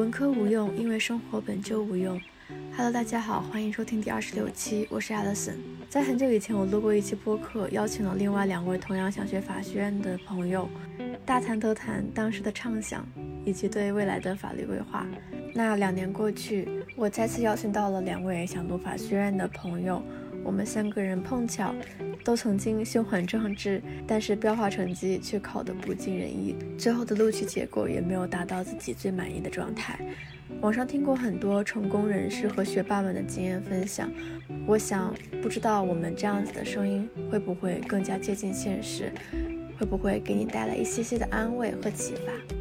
文科无用，因为生活本就无用。Hello，大家好，欢迎收听第二十六期，我是 Alison。在很久以前，我录过一期播客，邀请了另外两位同样想学法学院的朋友，大谈特谈当时的畅想以及对未来的法律规划。那两年过去，我再次邀请到了两位想读法学院的朋友。我们三个人碰巧都曾经胸怀壮志，但是标化成绩却考得不尽人意，最后的录取结果也没有达到自己最满意的状态。网上听过很多成功人士和学霸们的经验分享，我想不知道我们这样子的声音会不会更加接近现实，会不会给你带来一些些的安慰和启发。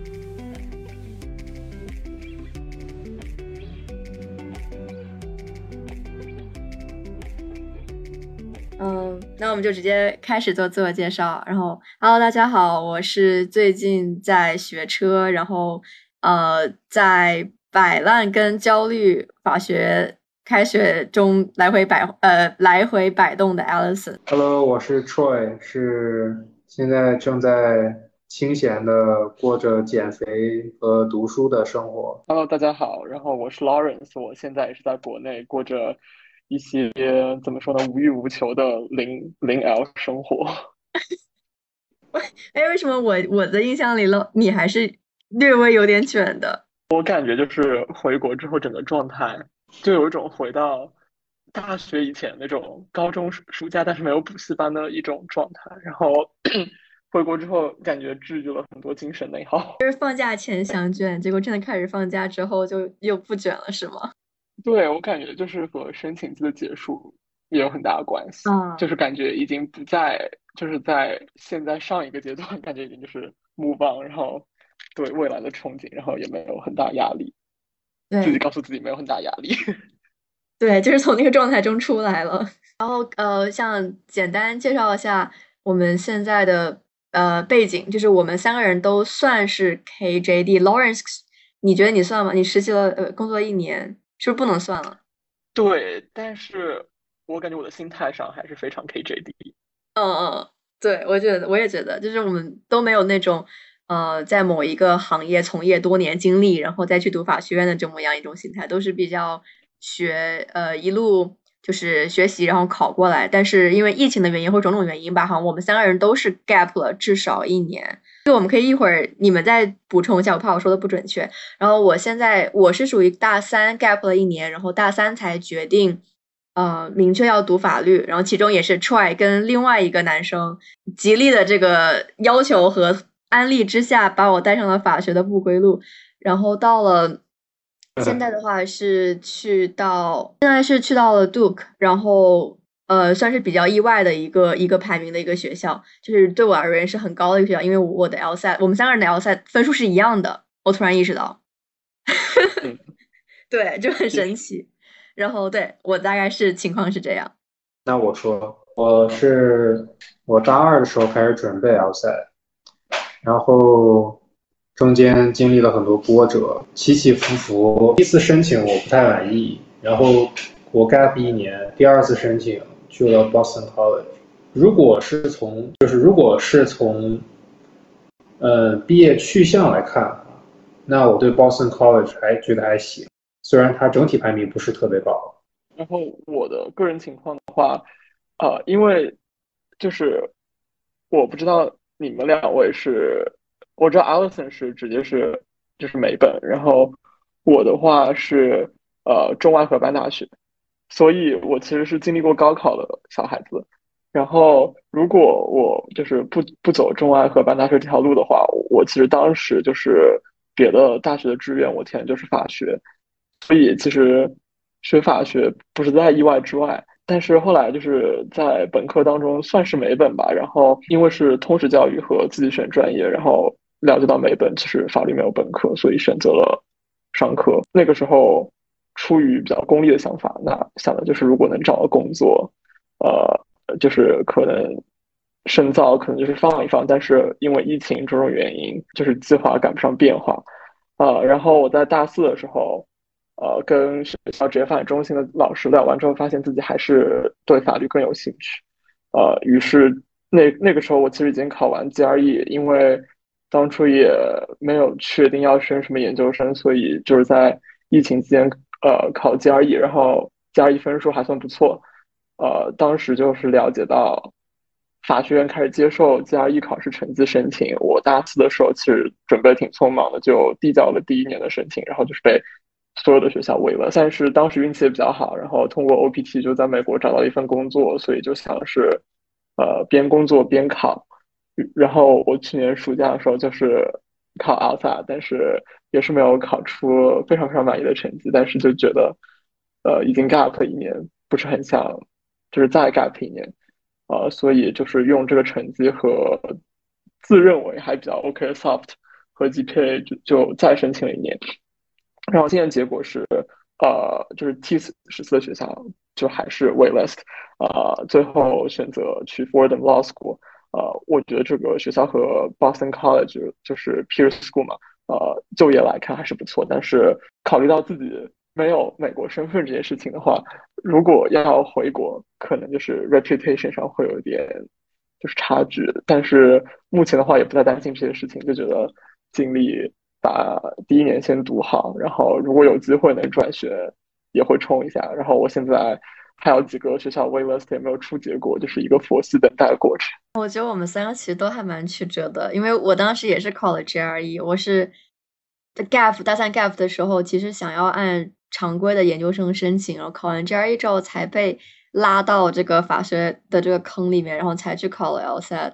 那我们就直接开始做自我介绍。然后，Hello，大家好，我是最近在学车，然后呃，在摆烂跟焦虑法学开学中来回摆呃来回摆动的 Alison。Hello，我是 Troy，是现在正在清闲的过着减肥和读书的生活。Hello，大家好，然后我是 Lawrence，我现在也是在国内过着。一些怎么说呢，无欲无求的零零 L 生活。哎，为什么我我的印象里了，你还是略微有点卷的？我感觉就是回国之后，整个状态就有一种回到大学以前那种高中暑假，但是没有补习班的一种状态。然后 回国之后，感觉治愈了很多精神内耗。就是放假前想卷，结果真的开始放假之后就又不卷了，是吗？对我感觉就是和申请季的结束也有很大的关系，就是感觉已经不在，就是在现在上一个阶段，感觉已经就是目棒，然后对未来的憧憬，然后也没有很大压力，自己告诉自己没有很大压力，对，就是从那个状态中出来了。然后呃，像简单介绍一下我们现在的呃背景，就是我们三个人都算是 KJD Lawrence，你觉得你算吗？你实习了呃工作一年。是不是不能算了？对，但是我感觉我的心态上还是非常 KJD。嗯嗯，对，我觉得我也觉得，就是我们都没有那种呃，在某一个行业从业多年经历，然后再去读法学院的这么样一种心态，都是比较学呃一路就是学习，然后考过来。但是因为疫情的原因或种种原因吧，好像，我们三个人都是 gap 了至少一年。就我们可以一会儿你们再补充一下，我怕我说的不准确。然后我现在我是属于大三 gap 了一年，然后大三才决定，呃，明确要读法律。然后其中也是 try 跟另外一个男生极力的这个要求和安利之下，把我带上了法学的不归路。然后到了现在的话是去到现在是去到了 Duke，然后。呃，算是比较意外的一个一个排名的一个学校，就是对我而言是很高的一个学校，因为我的 LSAT，我们三个人的 LSAT 分数是一样的。我突然意识到，对，就很神奇。然后对我大概是情况是这样。那我说，我是我大二的时候开始准备 LSAT，然后中间经历了很多波折，起起伏伏。第一次申请我不太满意，然后我 gap 一年，第二次申请。去了 Boston College。如果是从就是如果是从，呃，毕业去向来看，那我对 Boston College 还觉得还行，虽然它整体排名不是特别高。然后我的个人情况的话，呃，因为就是我不知道你们两位是，我知道 Allison 是直接是就是美本，然后我的话是呃中外合办大学。所以，我其实是经历过高考的小孩子。然后，如果我就是不不走中外合办大学这条路的话，我其实当时就是别的大学的志愿，我填就是法学。所以，其实学法学不是在意外之外。但是后来就是在本科当中算是美本吧。然后，因为是通识教育和自己选专业，然后了解到美本其实法律没有本科，所以选择了商科。那个时候。出于比较功利的想法，那想的就是如果能找到工作，呃，就是可能深造，可能就是放一放。但是因为疫情种种原因，就是计划赶不上变化，啊。然后我在大四的时候，呃，跟学校职业发展中心的老师聊完之后，发现自己还是对法律更有兴趣，呃，于是那那个时候我其实已经考完 GRE，因为当初也没有确定要升什么研究生，所以就是在疫情期间呃考 GRE，然后 GRE 分数还算不错，呃，当时就是了解到法学院开始接受 GRE 考试成绩申请。我大四的时候其实准备挺匆忙的，就递交了第一年的申请，然后就是被所有的学校围了。但是当时运气也比较好，然后通过 OPT 就在美国找到一份工作，所以就想是呃边工作边考。然后我去年暑假的时候就是考 LSAT，但是也是没有考出非常非常满意的成绩，但是就觉得，呃，已经 gap 一年，不是很想，就是再 gap 一年，呃，所以就是用这个成绩和自认为还比较 OK 的 soft 和 GPA 就就再申请了一年，然后现在结果是，呃，就是 T 十四的学校就还是 waitlist，呃，最后选择去 Fordham Law School。呃，我觉得这个学校和 Boston College 就是 Peer School 嘛，呃，就业来看还是不错。但是考虑到自己没有美国身份这件事情的话，如果要回国，可能就是 reputation 上会有一点就是差距。但是目前的话也不太担心这些事情，就觉得尽力把第一年先读好，然后如果有机会能转学，也会冲一下。然后我现在。还有几个学校 waitlist 也没有出结果，就是一个佛系等待的过程。我觉得我们三个其实都还蛮曲折的，因为我当时也是考了 GRE，我是在 GAF 大三 GAF 的时候，其实想要按常规的研究生申请，然后考完 GRE 之后才被拉到这个法学的这个坑里面，然后才去考了 LSAT。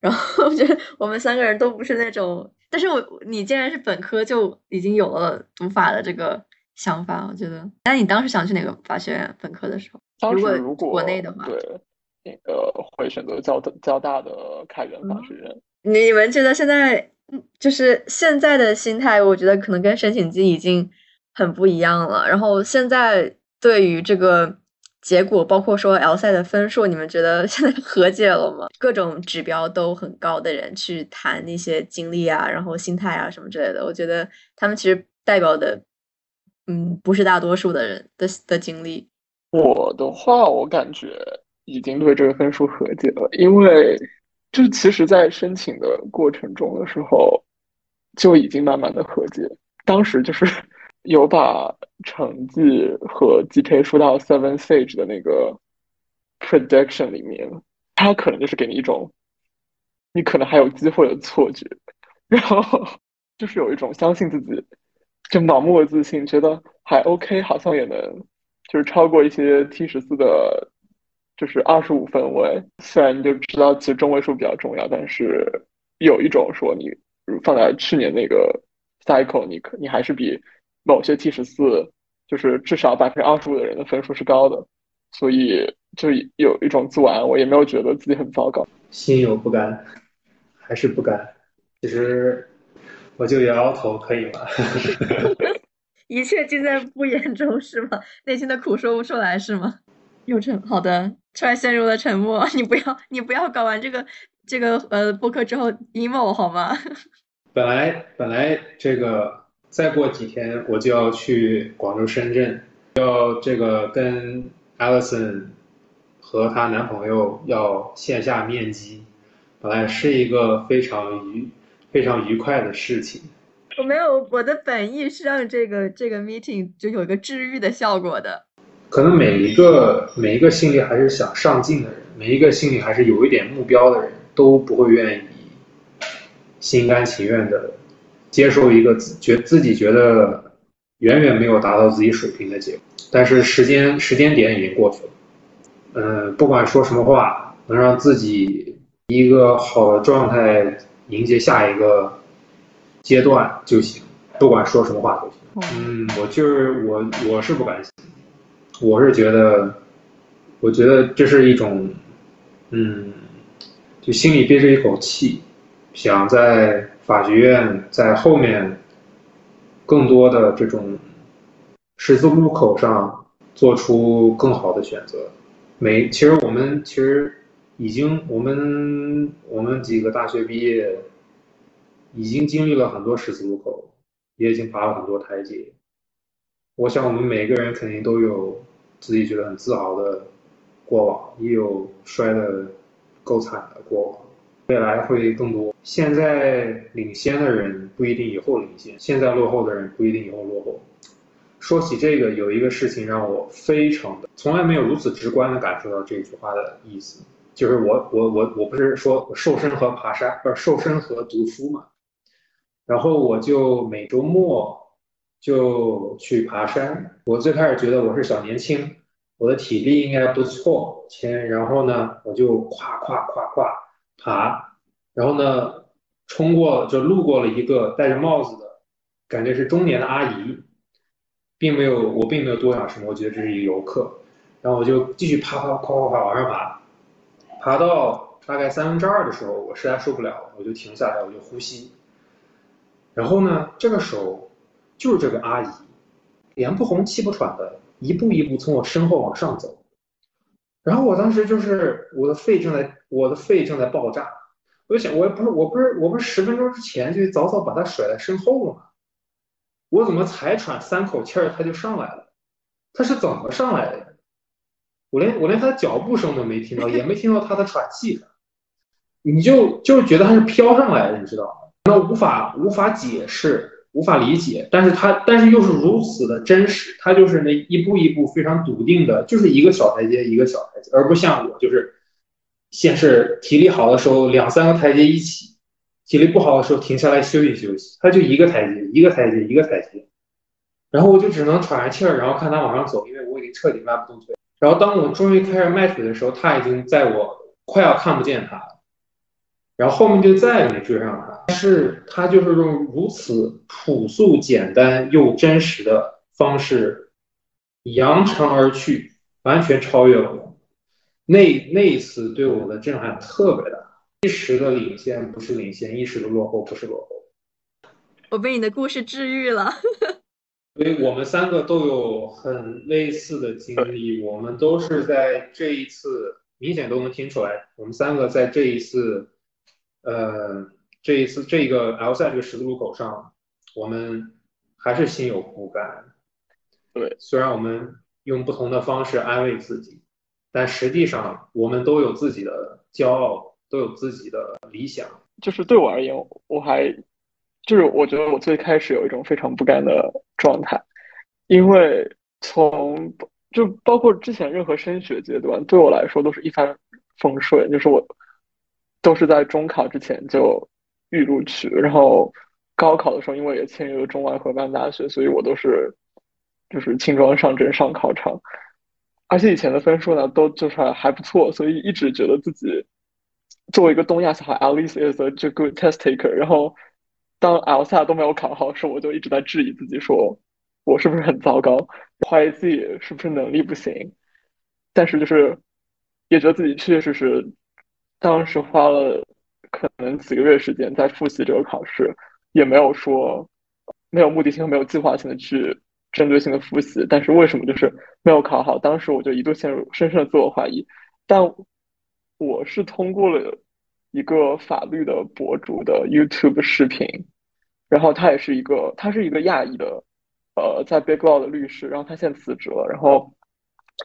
然后我觉得我们三个人都不是那种，但是我你既然是本科就已经有了读法的这个想法，我觉得。那你当时想去哪个法学院本科的时候？当时如果国内的话，对，那个会选择交交大的开源法学院。你们觉得现在就是现在的心态，我觉得可能跟申请季已经很不一样了。然后现在对于这个结果，包括说 L 赛的分数，你们觉得现在 和解了吗？各种指标都很高的人去谈那些经历啊，然后心态啊什么之类的，我觉得他们其实代表的，嗯，不是大多数的人的的经历。我的话，我感觉已经对这个分数和解了，因为就其实，在申请的过程中的时候，就已经慢慢的和解。当时就是 有把成绩和 GPA 输到 Seven Sage 的那个 prediction 里面，他可能就是给你一种你可能还有机会的错觉，然后就是有一种相信自己，就盲目的自信，觉得还 OK，好像也能。就是超过一些 T 十四的，就是二十五分位。虽然你就知道其实中位数比较重要，但是有一种说你放在去年那个 cycle，你可你还是比某些 T 十四就是至少百分之二十五的人的分数是高的，所以就有一种自我安慰，也没有觉得自己很糟糕。心有不甘，还是不甘。其实我就摇摇头，可以吗？一切尽在不言中，是吗？内心的苦说不出来，是吗？又沉，好的，突然陷入了沉默。你不要，你不要搞完这个这个呃播客之后 emo 好吗？本来本来这个再过几天我就要去广州、深圳，要这个跟 Alison 和她男朋友要线下面基，本来是一个非常愉非常愉快的事情。我没有，我的本意是让这个这个 meeting 就有一个治愈的效果的。可能每一个每一个心里还是想上进的人，每一个心里还是有一点目标的人，都不会愿意心甘情愿的接受一个自觉自己觉得远远没有达到自己水平的结果。但是时间时间点已经过去了，嗯，不管说什么话，能让自己一个好的状态迎接下一个。阶段就行，不管说什么话都行。嗯，我就是我，我是不甘心。我是觉得，我觉得这是一种，嗯，就心里憋着一口气，想在法学院在后面更多的这种十字路口上做出更好的选择。每其实我们其实已经我们我们几个大学毕业。已经经历了很多十字路口，也已经爬了很多台阶。我想，我们每个人肯定都有自己觉得很自豪的过往，也有摔得够惨的过往。未来会更多。现在领先的人不一定以后领先，现在落后的人不一定以后落后。说起这个，有一个事情让我非常的从来没有如此直观的感受到这句话的意思，就是我我我我不是说瘦身和爬山，不是瘦身和读书嘛，然后我就每周末就去爬山。我最开始觉得我是小年轻，我的体力应该不错，前然后呢我就夸夸夸夸爬，然后呢冲过就路过了一个戴着帽子的，感觉是中年的阿姨。并没有，我并没有多想什么，我觉得这是一个游客，然后我就继续爬爬，夸夸夸往上爬，爬到大概三分之二的时候，我实在受不了，我就停下来，我就呼吸。然后呢，这个时候就是这个阿姨，脸不红气不喘的，一步一步从我身后往上走。然后我当时就是我的肺正在，我的肺正在爆炸，我就想，我不是，我不是，我不是十分钟之前就早早把他甩在身后了吗？我怎么才喘三口气儿，他就上来了？他是怎么上来的？我连我连他的脚步声都没听到，也没听到他的喘气声。你就就是觉得他是飘上来的，你知道吗？那无法无法解释，无法理解，但是他但是又是如此的真实，他就是那一步一步非常笃定的，就是一个小台阶一个小台阶，而不像我，就是先是体力好的时候两三个台阶一起。体力不好的时候停下来休息休息，他就一个台阶一个台阶一个台阶，然后我就只能喘着气儿，然后看他往上走，因为我已经彻底迈不动腿。然后当我终于开始迈腿的时候，他已经在我快要看不见他了，然后后面就再也没追上他。但是他就是用如此朴素、简单又真实的方式扬长而去，完全超越了我。那那一次对我的震撼特别大。一时的领先不是领先，一时的落后不是落后。我被你的故事治愈了。所以我们三个都有很类似的经历，我们都是在这一次明显都能听出来，我们三个在这一次，呃，这一次这个 L 赛这个十字路口上，我们还是心有不甘。对，虽然我们用不同的方式安慰自己，但实际上我们都有自己的骄傲。都有自己的理想，就是对我而言，我还就是我觉得我最开始有一种非常不甘的状态，因为从就包括之前任何升学阶段，对我来说都是一帆风顺，就是我都是在中考之前就预录取，然后高考的时候因为也签约了中外合办大学，所以我都是就是轻装上阵上考场，而且以前的分数呢都就是还不错，所以一直觉得自己。作为一个东亚小孩，at least is a good test taker。然后，当 lsa 都没有考好时，我就一直在质疑自己，说我是不是很糟糕，怀疑自己是不是能力不行。但是，就是也觉得自己确确实实，当时花了可能几个月时间在复习这个考试，也没有说没有目的性没有计划性的去针对性的复习。但是为什么就是没有考好？当时我就一度陷入深深的自我怀疑。但我是通过了一个法律的博主的 YouTube 视频，然后他也是一个，他是一个亚裔的，呃，在 Big Law 的律师，然后他现在辞职了，然后，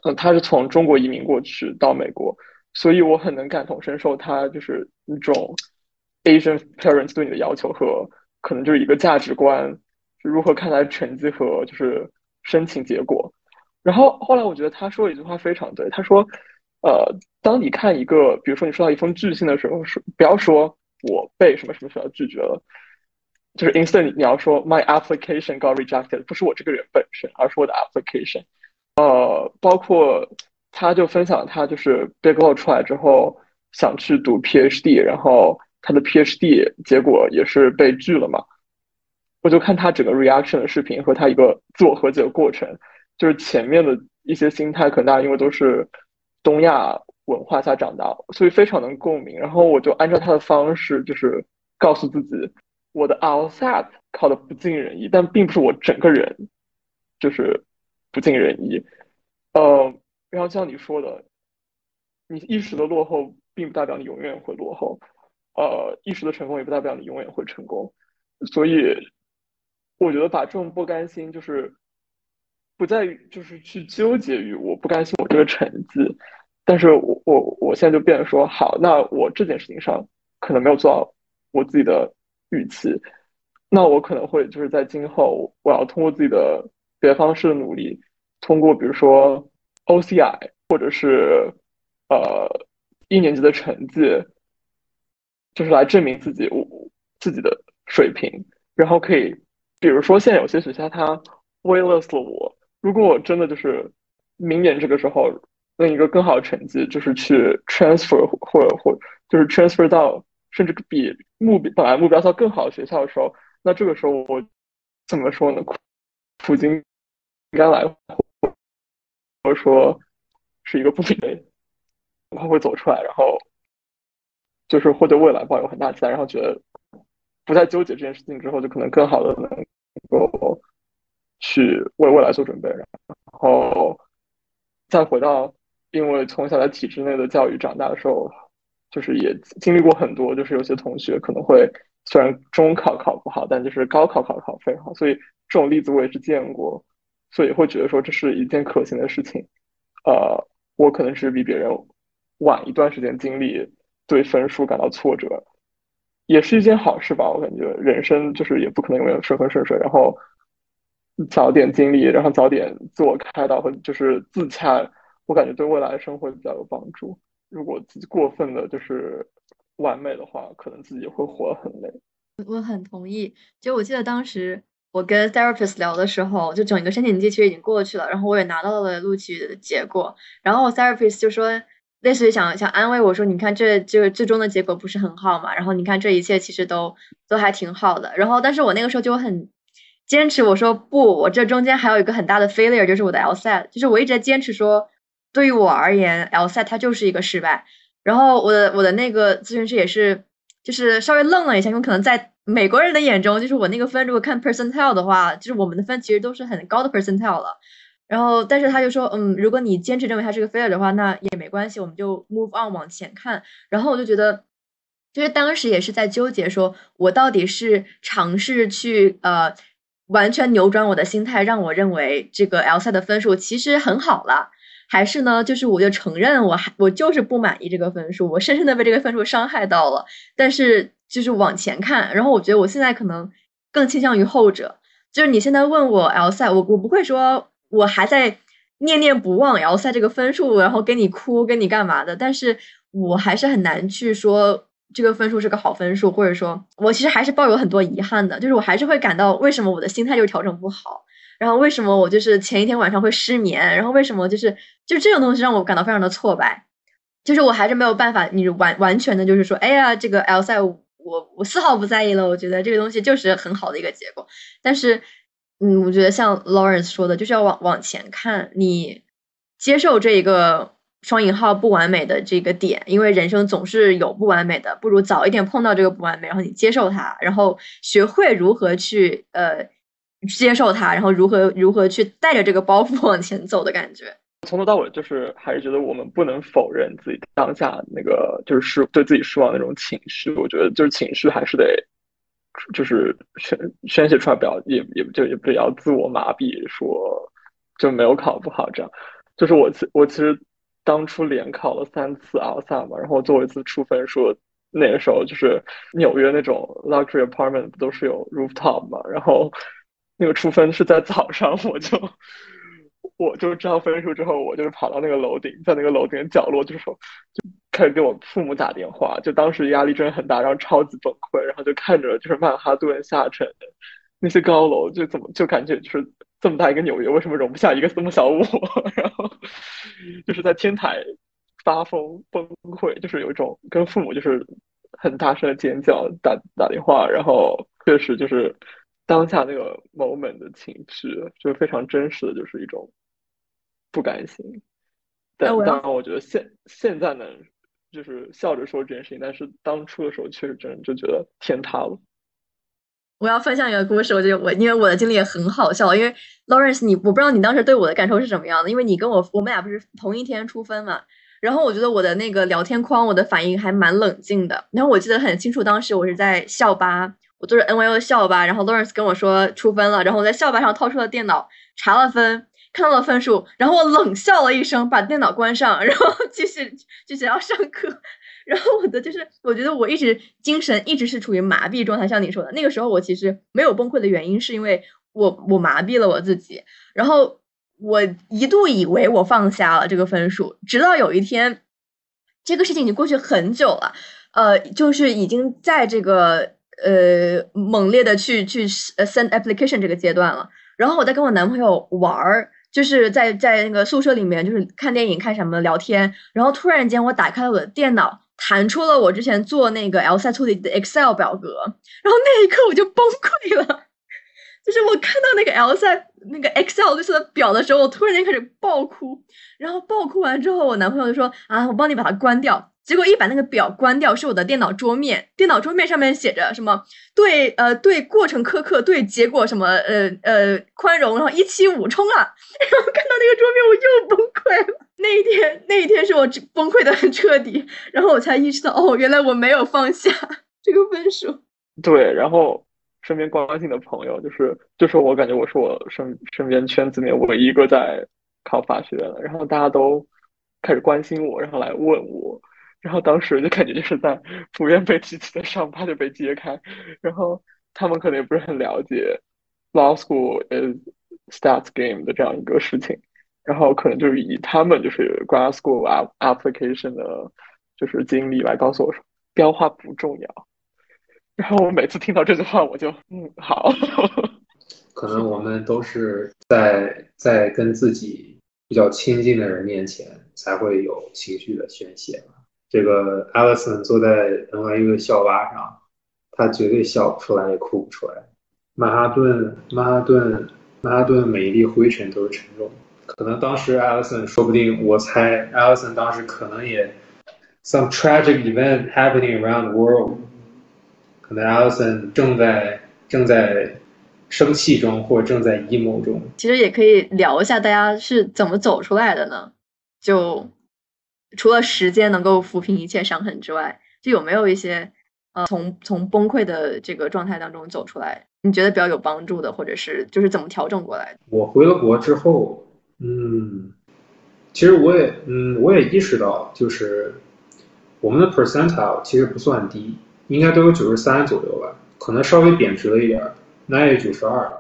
嗯，他是从中国移民过去到美国，所以我很能感同身受他就是一种 Asian parents 对你的要求和可能就是一个价值观，如何看待成绩和就是申请结果，然后后来我觉得他说了一句话非常对，他说。呃，当你看一个，比如说你收到一封拒信的时候，说不要说我被什么什么学校拒绝了，就是 instead 你要说 my application got rejected，不是我这个人本身，而是我的 application。呃，包括他就分享他就是 Big Law 出来之后想去读 PhD，然后他的 PhD 结果也是被拒了嘛。我就看他整个 reaction 的视频和他一个自我和解的过程，就是前面的一些心态可能大家因为都是。东亚文化下长大，所以非常能共鸣。然后我就按照他的方式，就是告诉自己，我的 outside 考的不尽人意，但并不是我整个人就是不尽人意。呃，然后像你说的，你一时的落后，并不代表你永远会落后；呃，一时的成功，也不代表你永远会成功。所以，我觉得把这种不甘心，就是。不在于就是去纠结于我不甘心我这个成绩，但是我我我现在就变得说好，那我这件事情上可能没有做到我自己的预期，那我可能会就是在今后我要通过自己的别的方式的努力，通过比如说 OCI 或者是呃一年级的成绩，就是来证明自己我自己的水平，然后可以比如说现在有些学校它 waitlist 了我，如果我真的就是明年这个时候。用一个更好的成绩就是去 transfer 或者或就是 transfer 到甚至比目本来目标校更好的学校的时候，那这个时候我怎么说呢？苦尽甘来，或者说是一个不平的，他会走出来，然后就是会对未来抱有很大期待，然后觉得不再纠结这件事情之后，就可能更好的能够去为未来做准备，然后再回到。因为从小在体制内的教育长大的时候，就是也经历过很多，就是有些同学可能会虽然中考考不好，但就是高考考考非常好，所以这种例子我也是见过，所以会觉得说这是一件可行的事情。呃，我可能是比别人晚一段时间经历对分数感到挫折，也是一件好事吧。我感觉人生就是也不可能永远顺风顺水，然后早点经历，然后早点自我开导和就是自洽。我感觉对未来的生活比较有帮助。如果自己过分的就是完美的话，可能自己会活得很累。我很同意。就我记得当时我跟 therapist 聊的时候，就整个申请季其实已经过去了，然后我也拿到了录取的结果。然后 therapist 就说，类似于想想安慰我说，你看这这个最终的结果不是很好嘛？然后你看这一切其实都都还挺好的。然后但是我那个时候就很坚持，我说不，我这中间还有一个很大的 failure，就是我的 LSAT，就是我一直在坚持说。对于我而言，LSAT 它就是一个失败。然后我的我的那个咨询师也是，就是稍微愣了一下，因为可能在美国人的眼中，就是我那个分如果看 percentile 的话，就是我们的分其实都是很高的 percentile 了。然后，但是他就说，嗯，如果你坚持认为它是个 failure 的话，那也没关系，我们就 move on 往前看。然后我就觉得，就是当时也是在纠结，说我到底是尝试去呃完全扭转我的心态，让我认为这个 LSAT 的分数其实很好了。还是呢，就是我就承认，我还我就是不满意这个分数，我深深的被这个分数伤害到了。但是就是往前看，然后我觉得我现在可能更倾向于后者。就是你现在问我 L 赛，我我不会说我还在念念不忘 L 赛这个分数，然后跟你哭跟你干嘛的。但是我还是很难去说这个分数是个好分数，或者说我其实还是抱有很多遗憾的。就是我还是会感到为什么我的心态就调整不好。然后为什么我就是前一天晚上会失眠？然后为什么就是就这种东西让我感到非常的挫败？就是我还是没有办法，你完完全的就是说，哎呀，这个 L 赛我我丝毫不在意了。我觉得这个东西就是很好的一个结果。但是，嗯，我觉得像 Lawrence 说的，就是要往往前看，你接受这一个双引号不完美的这个点，因为人生总是有不完美的，不如早一点碰到这个不完美，然后你接受它，然后学会如何去呃。接受它，然后如何如何去带着这个包袱往前走的感觉。从头到尾就是还是觉得我们不能否认自己当下那个就是对自己失望的那种情绪。我觉得就是情绪还是得就是宣宣泄出来，不要也也就也不要自我麻痹，说就没有考不好这样。就是我其我其实当初连考了三次 L 三嘛，然后最后一次出分数那个时候就是纽约那种 luxury apartment 不都是有 rooftop 嘛，然后。那个出分是在早上，我就我就知道分数之后，我就是跑到那个楼顶，在那个楼顶角落，就是说就开始给我父母打电话，就当时压力真的很大，然后超级崩溃，然后就看着就是曼哈顿下沉那些高楼，就怎么就感觉就是这么大一个纽约，为什么容不下一个这么小我？然后就是在天台发疯崩溃，就是有一种跟父母就是很大声的尖叫，打打电话，然后确实就是。当下那个 moment 的情绪，就非常真实的就是一种不甘心。但当然，我觉得现现在能就是笑着说这件事情，但是当初的时候确实真的就觉得天塌了。我要分享一个故事，我觉得我因为我的经历也很好笑，因为 Lawrence，你我不知道你当时对我的感受是什么样的，因为你跟我我们俩不是同一天出分嘛，然后我觉得我的那个聊天框，我的反应还蛮冷静的。然后我记得很清楚，当时我是在校巴。我坐着 N Y U 的校巴，然后 Lawrence 跟我说出分了，然后我在校巴上掏出了电脑查了分，看到了分数，然后我冷笑了一声，把电脑关上，然后 继续继续要上课。然后我的就是，我觉得我一直精神一直是处于麻痹状态，像你说的那个时候，我其实没有崩溃的原因，是因为我我麻痹了我自己，然后我一度以为我放下了这个分数，直到有一天，这个事情已经过去很久了，呃，就是已经在这个呃猛烈的去去 send application 这个阶段了，然后我在跟我男朋友玩儿。就是在在那个宿舍里面，就是看电影、看什么聊天，然后突然间我打开了我的电脑，弹出了我之前做那个 LSAT 处理的 Excel 表格，然后那一刻我就崩溃了。就是我看到那个 LSAT 那个 Excel 就是表的时候，我突然间开始爆哭，然后爆哭完之后，我男朋友就说啊，我帮你把它关掉。结果一把那个表关掉，是我的电脑桌面，电脑桌面上面写着什么对呃对过程苛刻，对结果什么呃呃宽容，然后一七五冲啊！然后看到那个桌面，我又崩溃了。那一天那一天是我崩溃的很彻底，然后我才意识到哦，原来我没有放下 这个分数。对，然后身边关心的朋友，就是就是我感觉我是我身身边圈子里面唯一一个在考法学的，然后大家都开始关心我，然后来问我。然后当时就感觉就是在普遍被提起的伤疤就被揭开，然后他们可能也不是很了解 law school is stats game 的这样一个事情，然后可能就是以他们就是 grad school application 的，就是经历来告诉我说标化不重要。然后我每次听到这句话，我就嗯好。可能我们都是在在跟自己比较亲近的人面前才会有情绪的宣泄吧。这个 Alison 坐在 NYU 的校巴上，他绝对笑不出来，也哭不出来。曼哈顿，曼哈顿，曼哈顿每一粒灰尘都是沉重。可能当时 Alison 说不定，我猜 Alison 当时可能也 some tragic event happening around the world。可能 Alison 正在正在生气中，或者正在 emo 中。其实也可以聊一下，大家是怎么走出来的呢？就。除了时间能够抚平一切伤痕之外，就有没有一些呃，从从崩溃的这个状态当中走出来，你觉得比较有帮助的，或者是就是怎么调整过来的？我回了国之后，嗯，其实我也嗯，我也意识到，就是我们的 percentile 其实不算低，应该都有九十三左右吧，可能稍微贬值了一点，那也九十二，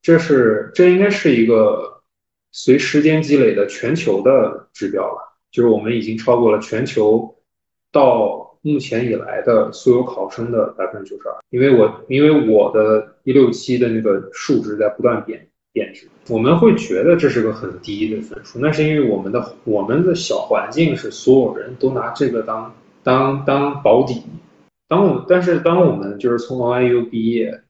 这是这应该是一个随时间积累的全球的指标了。就是我们已经超过了全球到目前以来的所有考生的百分之九十二，因为我因为我的一六七的那个数值在不断贬贬值，我们会觉得这是个很低的分数，那是因为我们的我们的小环境是所有人都拿这个当当当保底，当我但是当我们就是从 NYU 毕业，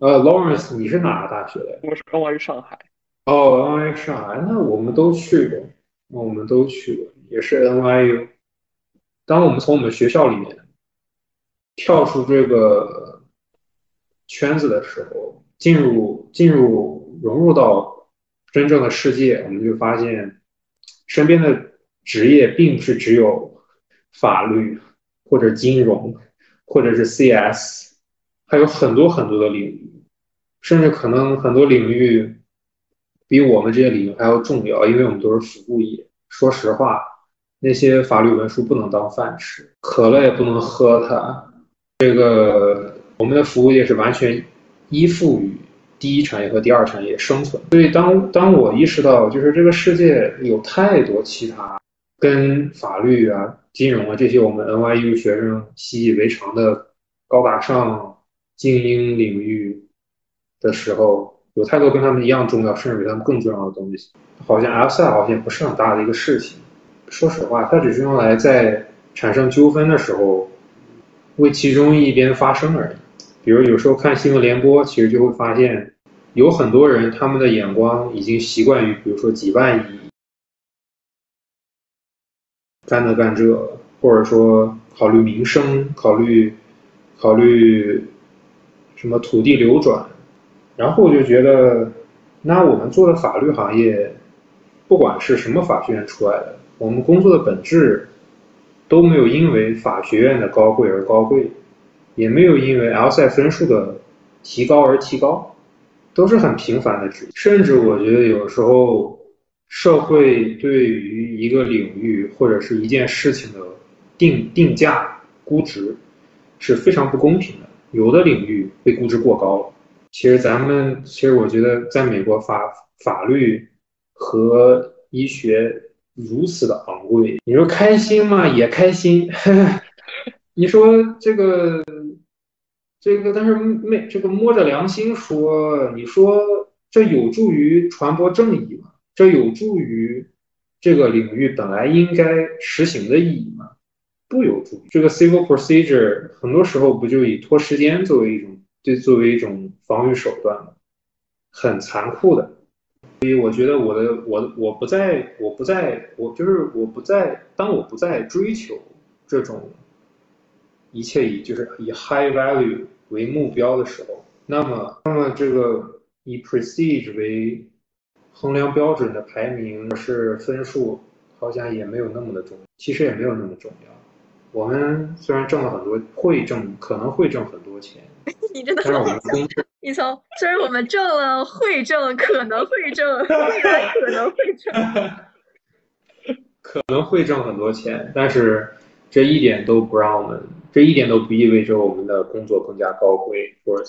呃，Lawrence 你是哪个大学的？我是 NYU 上海。哦，NYU 上海，那我们都去过。我们都去过，也是 NYU。当我们从我们学校里面跳出这个圈子的时候，进入进入融入到真正的世界，我们就发现身边的职业并不是只有法律或者金融或者是 CS，还有很多很多的领域，甚至可能很多领域。比我们这些领域还要重要，因为我们都是服务业。说实话，那些法律文书不能当饭吃，渴了也不能喝它。这个我们的服务业是完全依附于第一产业和第二产业生存。所以，当当我意识到，就是这个世界有太多其他跟法律啊、金融啊这些我们 NYU 学生习以为常的高大上精英领域的时候。有太多跟他们一样重要，甚至比他们更重要的东西。好像 L 赛好像不是很大的一个事情。说实话，它只是用来在产生纠纷的时候为其中一边发声而已。比如有时候看新闻联播，其实就会发现有很多人他们的眼光已经习惯于，比如说几万亿干的干这，或者说考虑民生，考虑考虑什么土地流转。然后我就觉得，那我们做的法律行业，不管是什么法学院出来的，我们工作的本质都没有因为法学院的高贵而高贵，也没有因为 LSI 分数的提高而提高，都是很平凡的职业。甚至我觉得有时候，社会对于一个领域或者是一件事情的定定价估值是非常不公平的，有的领域被估值过高了。其实咱们，其实我觉得，在美国法法律和医学如此的昂贵，你说开心吗？也开心。你说这个，这个，但是没这个摸着良心说，你说这有助于传播正义吗？这有助于这个领域本来应该实行的意义吗？不有助于。这个 civil procedure 很多时候不就以拖时间作为一种就作为一种防御手段吗？很残酷的。所以我觉得我的我我不在我不在我就是我不在当我不再追求这种。一切以就是以 high value 为目标的时候，那么那么这个以 prestige 为衡量标准的排名是分数，好像也没有那么的重，其实也没有那么重要。我们虽然挣了很多，会挣可能会挣很多钱，你真的但是我们工 你从虽然我们挣了会挣，可能会挣，未来可能会挣，可能会挣很多钱，但是这一点都不让我们。这一点都不意味着我们的工作更加高贵，或者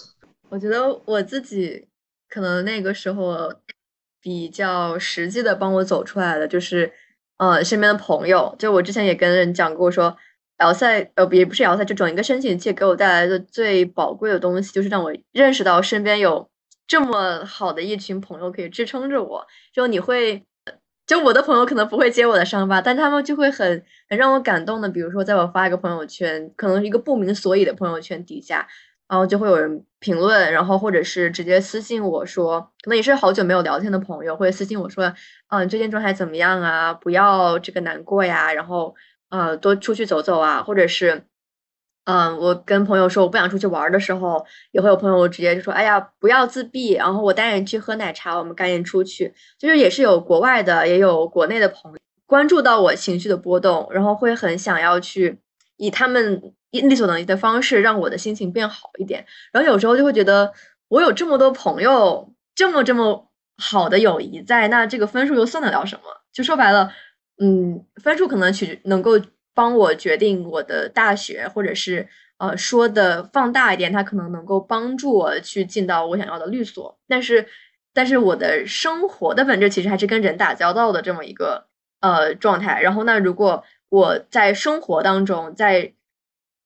我觉得我自己可能那个时候比较实际的帮我走出来的，就是呃身边的朋友。就我之前也跟人讲过，说 L 赛呃也不是 L 赛，就整一个申请季给我带来的最宝贵的东西，就是让我认识到身边有这么好的一群朋友可以支撑着我。就你会。就我的朋友可能不会揭我的伤疤，但他们就会很很让我感动的。比如说，在我发一个朋友圈，可能一个不明所以的朋友圈底下，然后就会有人评论，然后或者是直接私信我说，可能也是好久没有聊天的朋友，会私信我说，嗯，最近状态怎么样啊？不要这个难过呀，然后呃，多出去走走啊，或者是。嗯，我跟朋友说我不想出去玩的时候，也会有朋友直接就说：“哎呀，不要自闭，然后我带你去喝奶茶，我们赶紧出去。”就是也是有国外的，也有国内的朋友关注到我情绪的波动，然后会很想要去以他们力所能及的方式让我的心情变好一点。然后有时候就会觉得我有这么多朋友，这么这么好的友谊在，那这个分数又算得了什么？就说白了，嗯，分数可能取能够。帮我决定我的大学，或者是呃说的放大一点，它可能能够帮助我去进到我想要的律所。但是，但是我的生活的本质其实还是跟人打交道的这么一个呃状态。然后，那如果我在生活当中，在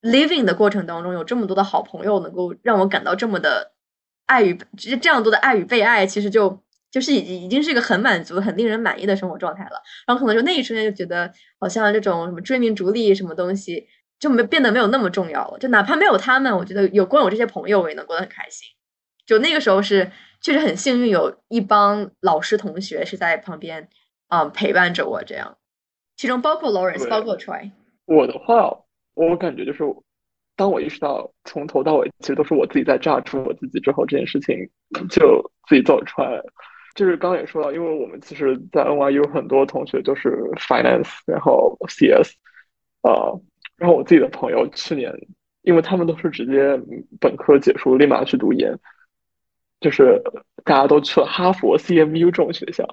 living 的过程当中有这么多的好朋友，能够让我感到这么的爱与这样多的爱与被爱，其实就。就是已经已经是一个很满足、很令人满意的生活状态了，然后可能就那一瞬间就觉得，好像这种什么追名逐利什么东西就没变得没有那么重要了。就哪怕没有他们，我觉得有光有这些朋友，我也能过得很开心。就那个时候是确实很幸运，有一帮老师同学是在旁边啊陪伴着我这样，其中包括 Lawrence，包括 Troy。我的话，我感觉就是，当我意识到从头到尾其实都是我自己在榨出我自己之后，这件事情就自己走出来了。就是刚刚也说到，因为我们其实，在 NYU 很多同学就是 finance，然后 CS，啊，然后我自己的朋友去年，因为他们都是直接本科结束立马去读研，就是大家都去了哈佛、CMU 这种学校。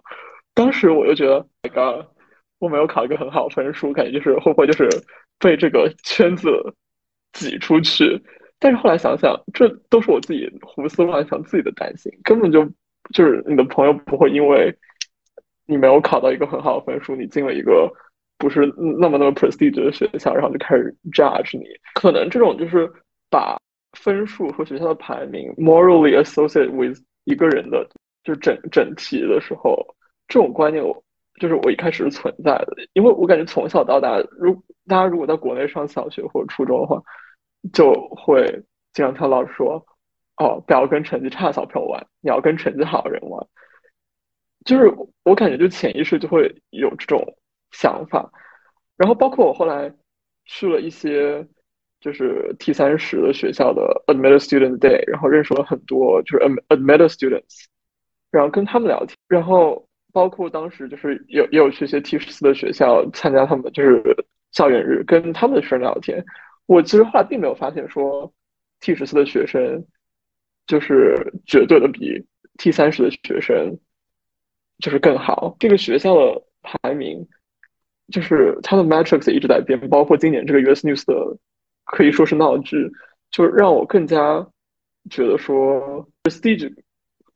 当时我就觉得，那个我没有考一个很好分数，感觉就是会不会就是被这个圈子挤出去？但是后来想想，这都是我自己胡思乱想、自己的担心，根本就。就是你的朋友不会因为你没有考到一个很好的分数，你进了一个不是那么那么 prestige 的学校，然后就开始 judge 你。可能这种就是把分数和学校的排名 morally associated with 一个人的就整整体的时候，这种观念我就是我一开始是存在的，因为我感觉从小到大，如大家如果在国内上小学或初中的话，就会经常听老师说。哦，不要跟成绩差的小朋友玩，你要跟成绩好的人玩。就是我感觉，就潜意识就会有这种想法。然后包括我后来去了一些就是 T 三十的学校的 Admit Student Day，然后认识了很多就是 Admit Students，然后跟他们聊天。然后包括当时就是有也有去一些 T 十四的学校参加他们就是校园日，跟他们的学生聊天。我其实后来并没有发现说 T 十四的学生。就是绝对的比 T 三十的学生就是更好。这个学校的排名就是它的 metrics 一直在变，包括今年这个 US News 的可以说是闹剧，就让我更加觉得说 prestige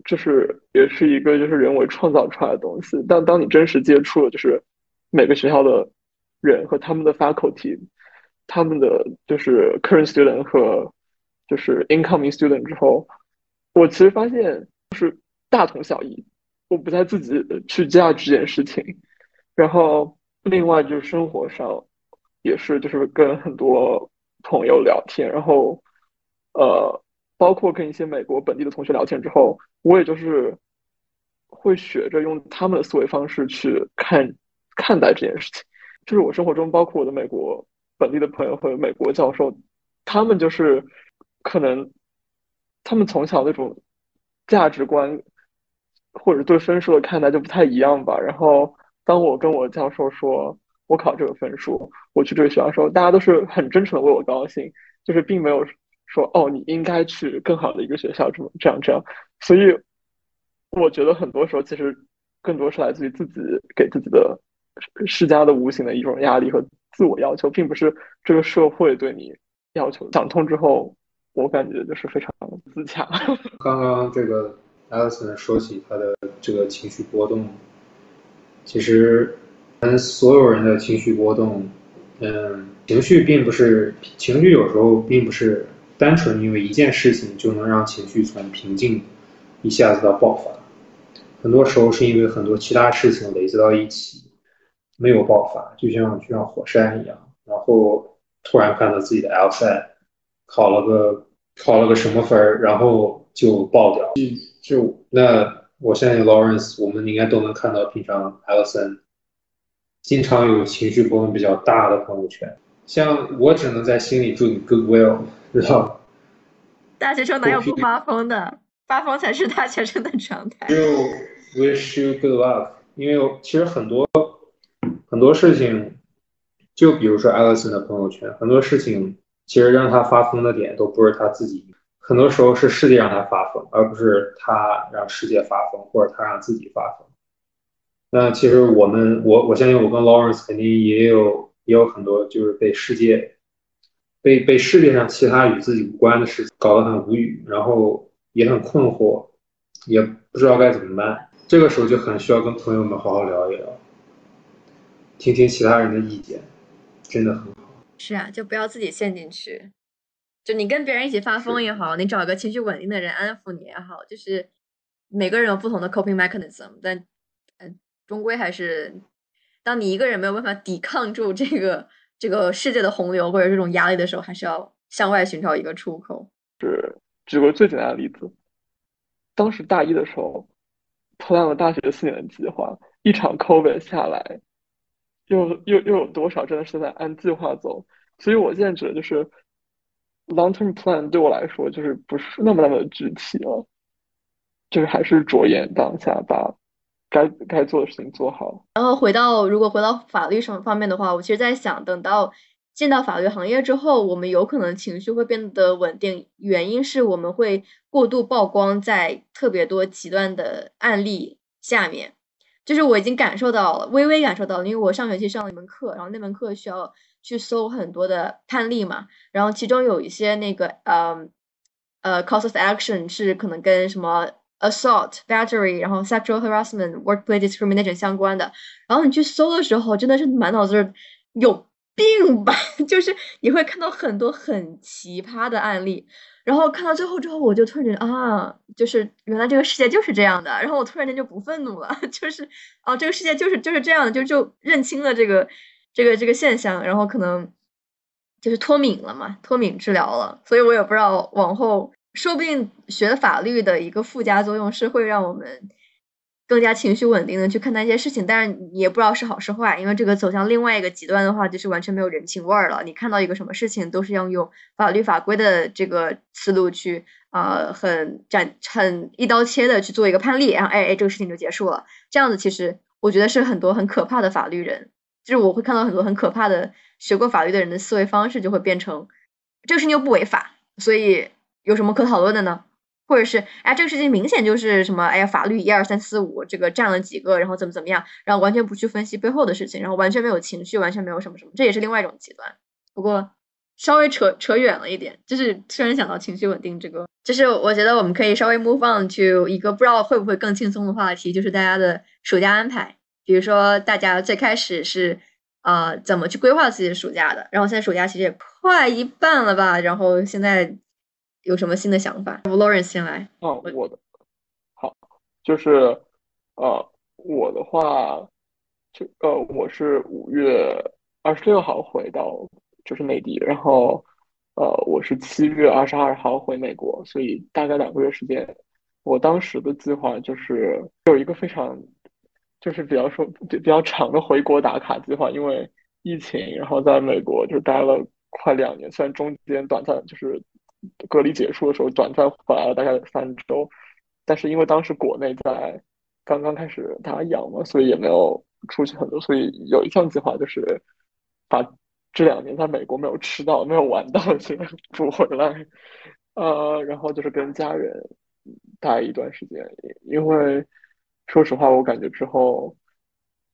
就是也是一个就是人为创造出来的东西。但当你真实接触了就是每个学校的人和他们的 faculty，他们的就是 current student 和就是 incoming student 之后，我其实发现就是大同小异。我不再自己去教这件事情，然后另外就是生活上也是，就是跟很多朋友聊天，然后呃，包括跟一些美国本地的同学聊天之后，我也就是会学着用他们的思维方式去看看待这件事情。就是我生活中，包括我的美国本地的朋友和美国教授，他们就是可能他们从小那种价值观。或者对分数的看待就不太一样吧。然后，当我跟我教授说我考这个分数，我去这个学校的时候，大家都是很真诚的为我高兴，就是并没有说哦你应该去更好的一个学校这么这样这样。所以，我觉得很多时候其实更多是来自于自己给自己的施加的无形的一种压力和自我要求，并不是这个社会对你要求。想通之后，我感觉就是非常自洽。刚刚这个。Alison 说起他的这个情绪波动，其实，嗯，所有人的情绪波动，嗯，情绪并不是情绪，有时候并不是单纯因为一件事情就能让情绪从平静一下子到爆发，很多时候是因为很多其他事情累积到一起，没有爆发，就像就像火山一样，然后突然看到自己的 L 赛考了个考了个什么分儿，然后就爆掉。就那，我相信 Lawrence，我们应该都能看到，平常 Alison 经常有情绪波动比较大的朋友圈。像我只能在心里祝你 Goodwill，知道大学生哪有不发疯的？发疯才是大学生的常态。就 Wish you good luck，因为其实很多很多事情，就比如说 Alison 的朋友圈，很多事情其实让他发疯的点都不是他自己。很多时候是世界让他发疯，而不是他让世界发疯，或者他让自己发疯。那其实我们，我我相信我跟 Lawrence 肯定也有也有很多就是被世界被被世界上其他与自己无关的事情搞得很无语，然后也很困惑，也不知道该怎么办。这个时候就很需要跟朋友们好好聊一聊，听听其他人的意见，真的很。是啊，就不要自己陷进去。就你跟别人一起发疯也好，你找一个情绪稳定的人安抚你也好，就是每个人有不同的 coping mechanism，但嗯，终归还是当你一个人没有办法抵抗住这个这个世界的洪流或者这种压力的时候，还是要向外寻找一个出口。是举个最简单的例子，当时大一的时候，plan 了大学四年的计划，一场 covid 下来，又又又有多少真的是在按计划走？所以我现在觉得就是。Long-term plan 对我来说就是不是那么那么具体了，就是还是着眼当下，把该该做的事情做好。然后回到如果回到法律上方面的话，我其实在想，等到进到法律行业之后，我们有可能情绪会变得稳定，原因是我们会过度曝光在特别多极端的案例下面。就是我已经感受到了，微微感受到了，因为我上学期上了一门课，然后那门课需要。去搜很多的判例嘛，然后其中有一些那个呃呃 cause of action 是可能跟什么 assault battery，然后 sexual harassment workplace discrimination 相关的，然后你去搜的时候真的是满脑子有病吧，就是你会看到很多很奇葩的案例，然后看到最后之后，我就突然觉得啊，就是原来这个世界就是这样的，然后我突然间就不愤怒了，就是哦这个世界就是就是这样的，就就认清了这个。这个这个现象，然后可能就是脱敏了嘛，脱敏治疗了，所以我也不知道往后说不定学法律的一个附加作用是会让我们更加情绪稳定的去看待一些事情，但是也不知道是好是坏，因为这个走向另外一个极端的话，就是完全没有人情味儿了。你看到一个什么事情，都是要用法律法规的这个思路去啊，很斩很一刀切的去做一个判例，然后哎哎，这个事情就结束了。这样子其实我觉得是很多很可怕的法律人。就是我会看到很多很可怕的学过法律的人的思维方式，就会变成这个事情又不违法，所以有什么可讨论的呢？或者是哎这个事情明显就是什么哎呀法律一二三四五这个占了几个，然后怎么怎么样，然后完全不去分析背后的事情，然后完全没有情绪，完全没有什么什么，这也是另外一种极端。不过稍微扯扯远了一点，就是突然想到情绪稳定这个，就是我觉得我们可以稍微 move on to 一个不知道会不会更轻松的话题，就是大家的暑假安排，比如说大家最开始是。呃，怎么去规划自己的暑假的？然后现在暑假其实也快一半了吧？然后现在有什么新的想法？Lawrence 先来。哦，我的好，就是呃，我的话，就呃，我是五月二十六号回到就是内地，然后呃，我是七月二十二号回美国，所以大概两个月时间。我当时的计划就是有一个非常。就是比较说比比较长的回国打卡计划，因为疫情，然后在美国就待了快两年，虽然中间短暂就是隔离结束的时候短暂回来了大概三周，但是因为当时国内在刚刚开始打烊嘛，所以也没有出去很多，所以有一项计划就是把这两年在美国没有吃到、没有玩到的钱 补回来，呃，然后就是跟家人待一段时间，因为。说实话，我感觉之后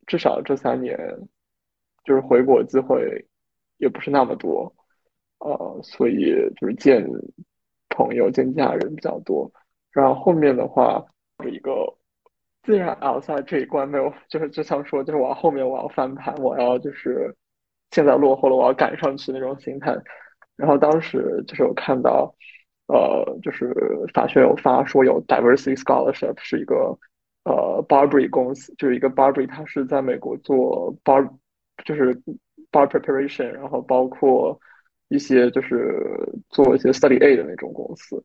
至少这三年，就是回国机会也不是那么多，呃，所以就是见朋友、见家人比较多。然后后面的话，一个自然熬下这一关没有，就是就像说，就是我后面我要翻盘，我要就是现在落后了，我要赶上去那种心态。然后当时就是有看到，呃，就是法学有发说有 diversity scholarship 是一个。呃，Barbary 公司就是一个 Barbary，它是在美国做 bar，就是 bar preparation，然后包括一些就是做一些 study aid 的那种公司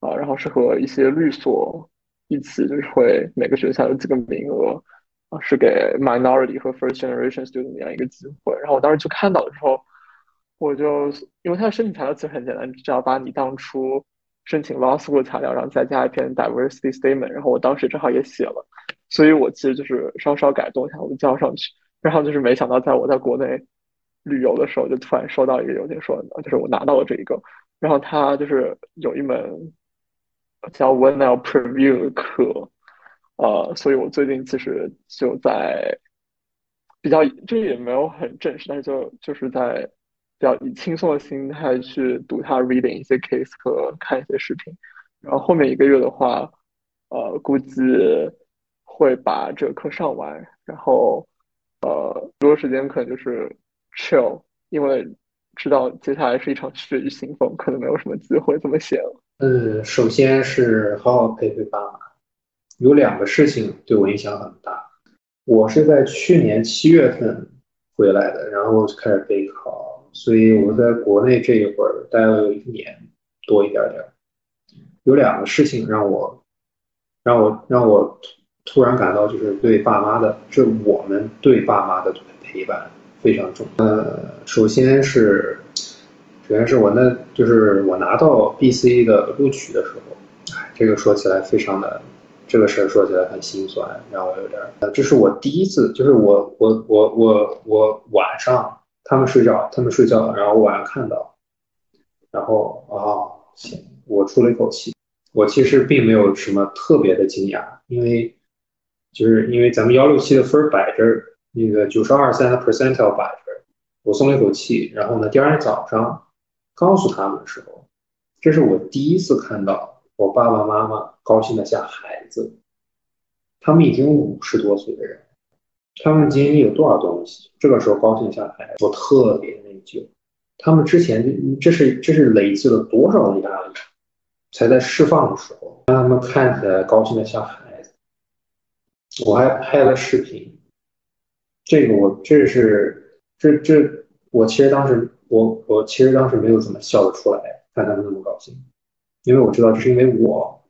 啊，然后是和一些律所一起，就是会每个学校有几个名额啊，是给 minority 和 first generation student 这样一个机会。然后我当时去看到的时候，我就因为它的申请材料其实很简单，只要把你当初。申请 law school 材料，然后再加一篇 diversity statement，然后我当时正好也写了，所以我其实就是稍稍改动一下，我就交上去。然后就是没想到，在我在国内旅游的时候，就突然收到一个邮件说，就是我拿到了这一个。然后他就是有一门叫 When I'll Preview 的课，呃，所以我最近其实就在比较，这也没有很正式，但是就就是在。比较以轻松的心态去读它，reading 一些 case 和看一些视频，然后后面一个月的话，呃，估计会把这个课上完，然后呃，多时间可能就是 chill，因为知道接下来是一场血雨腥风，可能没有什么机会这么写了。嗯，首先是好好陪陪爸妈，有两个事情对我影响很大。我是在去年七月份回来的，然后就开始备考。所以我在国内这一会儿待了有一年多一点点，有两个事情让我让我让我突然感到就是对爸妈的，这我们对爸妈的陪伴非常重。呃，首先是首先是我那就是我拿到 BC 的录取的时候，这个说起来非常的这个事儿说起来很心酸，让我有点呃，这是我第一次，就是我我我我我晚上。他们睡觉，他们睡觉了，然后我晚上看到，然后啊，行，我出了一口气。我其实并没有什么特别的惊讶，因为就是因为咱们幺六七的分摆这儿，那个九十二三的 percentile 摆这儿，我松了一口气。然后呢，第二天早上告诉他们的时候，这是我第一次看到我爸爸妈妈高兴的像孩子。他们已经五十多岁的人。他们经历有多少东西？这个时候高兴下来，我特别内疚。他们之前这是这是累积了多少的压力，才在释放的时候让他们看起来高兴的像孩子。我还拍了视频，这个我这是这这我其实当时我我其实当时没有怎么笑得出来，看他们那么高兴，因为我知道这是因为我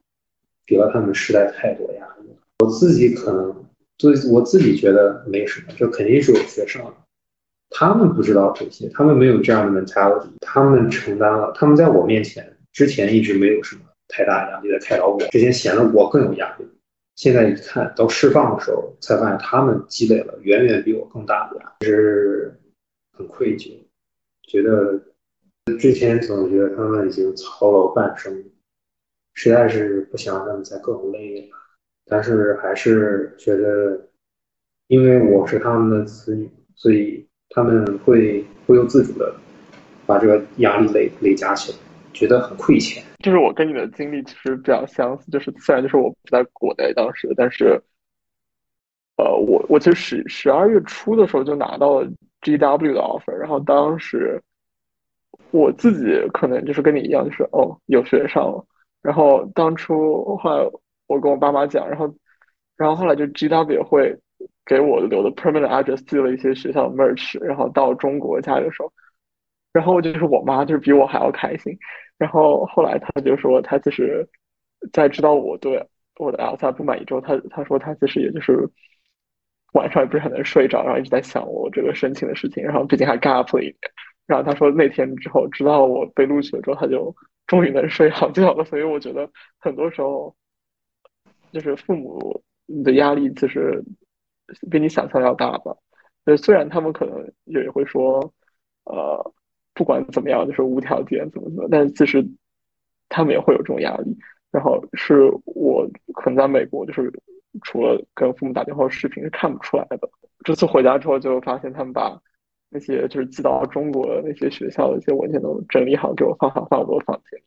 给了他们实在太多压力了，我自己可能。对我自己觉得没什么，这肯定是有学生，他们不知道这些，他们没有这样的 mentality，他们承担了，他们在我面前之前一直没有什么太大压力在开导我，之前显得我更有压力，现在一看到释放的时候，才发现他们积累了远远比我更大的压力，是很愧疚，觉得之前总觉得他们已经操劳半生，实在是不想让他们再更累了。但是还是觉得，因为我是他们的子女，所以他们会不由自主的把这个压力累累加起来，觉得很亏欠。就是我跟你的经历其实比较相似，就是虽然就是我不在国内当时，但是，呃，我我其实十十二月初的时候就拿到了 GW 的 offer，然后当时我自己可能就是跟你一样，就是哦有学上了，然后当初后来我跟我爸妈讲，然后然后后来就 GW 会给我留的 permanent address 寄了一些学校的 merch，然后到中国家的时候，然后就是我妈就是比我还要开心。然后后来他就说，他其实，在知道我对我的 Elsa 不满意之后，他他说他其实也就是晚上也不是很能睡着，然后一直在想我这个申请的事情，然后毕竟还 gap 了一点。然后他说那天之后知道我被录取了之后，他就终于能睡好觉了。所以我觉得很多时候，就是父母的压力其实比你想象要大吧。呃，虽然他们可能也会说，呃。不管怎么样，就是无条件怎么怎么，但其实他们也会有这种压力。然后是我可能在美国，就是除了跟父母打电话视频是看不出来的。这次回家之后，就发现他们把那些就是寄到中国的那些学校的一些文件都整理好，给我放好放我的房间。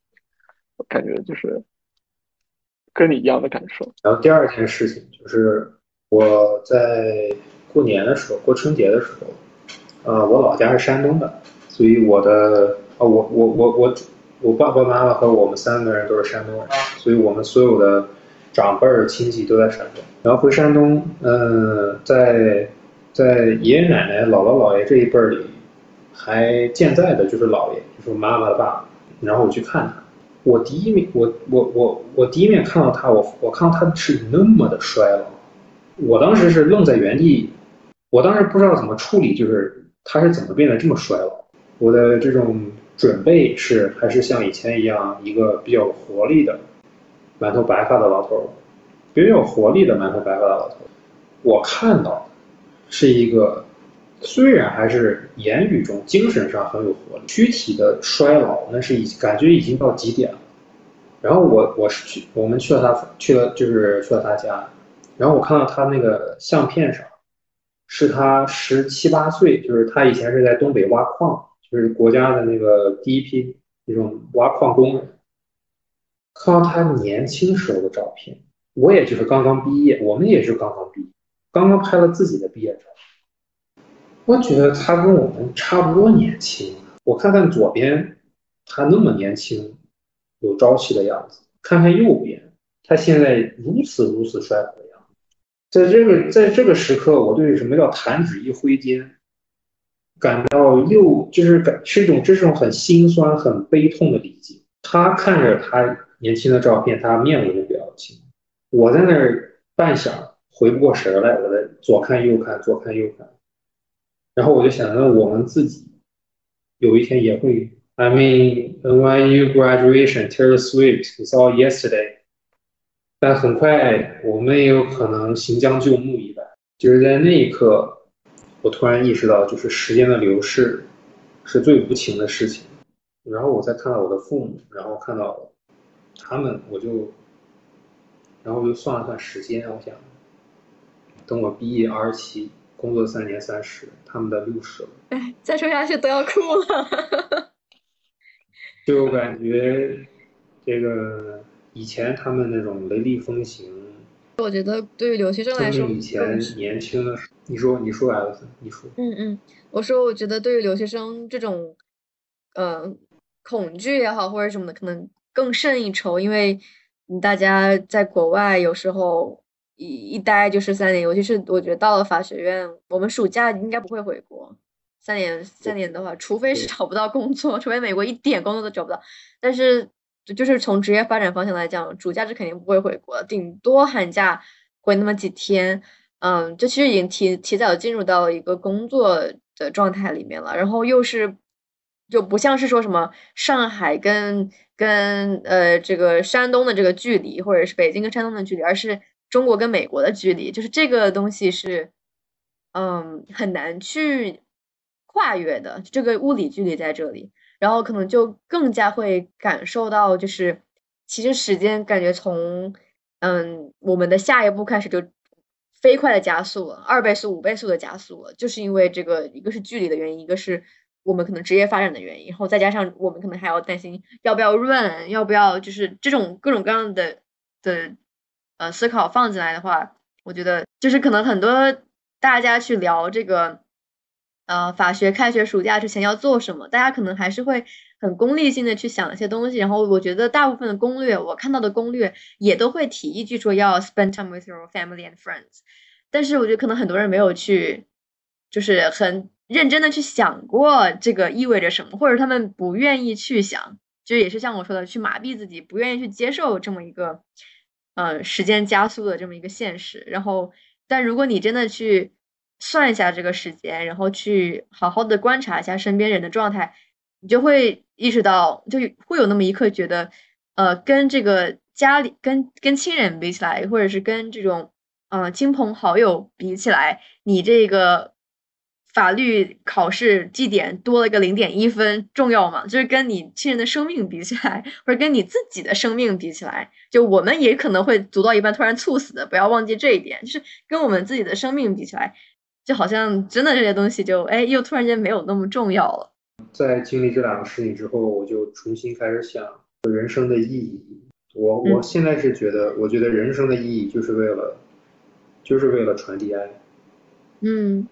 我感觉就是跟你一样的感受。然后第二件事情就是我在过年的时候，过春节的时候，呃，我老家是山东的。所以我的啊，我我我我我爸爸妈妈和我们三个人都是山东人，所以我们所有的长辈儿亲戚都在山东。然后回山东，嗯，在在爷爷奶奶、姥姥姥爷这一辈儿里，还健在的就是姥爷，就是我妈妈的爸。然后我去看他，我第一面，我我我我第一面看到他，我我看到他是那么的衰老，我当时是愣在原地，我当时不知道怎么处理，就是他是怎么变得这么衰老。我的这种准备是还是像以前一样，一个比较有活力的、满头白发的老头，比较有活力的满头白发的老头。我看到是一个虽然还是言语中、精神上很有活力，躯体的衰老那是已感觉已经到极点了。然后我我是去我们去了他去了就是去了他家，然后我看到他那个相片上是他十七八岁，就是他以前是在东北挖矿。就是国家的那个第一批那种挖矿工人，看到他年轻时候的照片，我也就是刚刚毕业，我们也是刚刚毕业，刚刚拍了自己的毕业照，我觉得他跟我们差不多年轻。我看看左边，他那么年轻，有朝气的样子；看看右边，他现在如此如此衰老的样子。在这个在这个时刻，我对什么叫弹指一挥间。感到又就是感是一种这种很心酸、很悲痛的理解。他看着他年轻的照片，他面无表情。我在那儿半晌回不过神来，我在左看右看，左看右看。然后我就想着，我们自己有一天也会。I mean, when you graduation, Taylor Swift, is all yesterday。但很快我们也有可能行将就木一般，就是在那一刻。我突然意识到，就是时间的流逝是最无情的事情。然后我再看到我的父母，然后看到他们，我就，然后我就算了算时间，我想，等我毕业二十七，工作三年三十，他们的六十了。哎，再说下去都要哭了。就感觉这个以前他们那种雷厉风行。我觉得对于留学生来说，以前年轻的时候，你说你说艾斯，你说，嗯嗯，我说我觉得对于留学生这种，呃，恐惧也好或者什么的，可能更胜一筹，因为大家在国外有时候一一待就是三年，尤其是我觉得到了法学院，我们暑假应该不会回国，三年三年的话，除非是找不到工作，除非美国一点工作都找不到，但是。就是从职业发展方向来讲，主假是肯定不会回国，顶多寒假回那么几天。嗯，就其实已经提提早进入到了一个工作的状态里面了。然后又是就不像是说什么上海跟跟呃这个山东的这个距离，或者是北京跟山东的距离，而是中国跟美国的距离。就是这个东西是嗯很难去跨越的，这个物理距离在这里。然后可能就更加会感受到，就是其实时间感觉从嗯我们的下一步开始就飞快的加速了，二倍速、五倍速的加速了，就是因为这个一个是距离的原因，一个是我们可能职业发展的原因，然后再加上我们可能还要担心要不要润，要不要就是这种各种各样的的呃思考放进来的话，我觉得就是可能很多大家去聊这个。呃，法学开学暑假之前要做什么？大家可能还是会很功利性的去想一些东西。然后我觉得大部分的攻略，我看到的攻略也都会提一句说要 spend time with your family and friends。但是我觉得可能很多人没有去，就是很认真的去想过这个意味着什么，或者他们不愿意去想，就也是像我说的，去麻痹自己，不愿意去接受这么一个，呃，时间加速的这么一个现实。然后，但如果你真的去。算一下这个时间，然后去好好的观察一下身边人的状态，你就会意识到，就会有那么一刻觉得，呃，跟这个家里、跟跟亲人比起来，或者是跟这种呃亲朋好友比起来，你这个法律考试绩点多了个零点一分重要吗？就是跟你亲人的生命比起来，或者跟你自己的生命比起来，就我们也可能会读到一半突然猝死的，不要忘记这一点，就是跟我们自己的生命比起来。就好像真的这些东西就哎，又突然间没有那么重要了。在经历这两个事情之后，我就重新开始想人生的意义。我我现在是觉得，我觉得人生的意义就是为了，就是为了传递爱。嗯。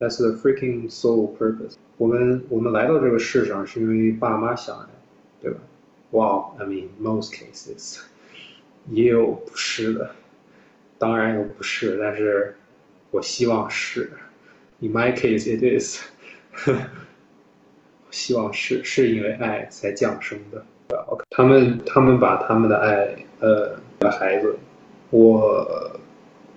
That's the freaking sole purpose。我们我们来到这个世上是因为爸妈想爱，对吧？Wow, I mean most cases，也有不是的，当然有不是，但是。我希望是，In my case, it is。希望是，是因为爱才降生的。OK，他们他们把他们的爱，呃，给孩子。我，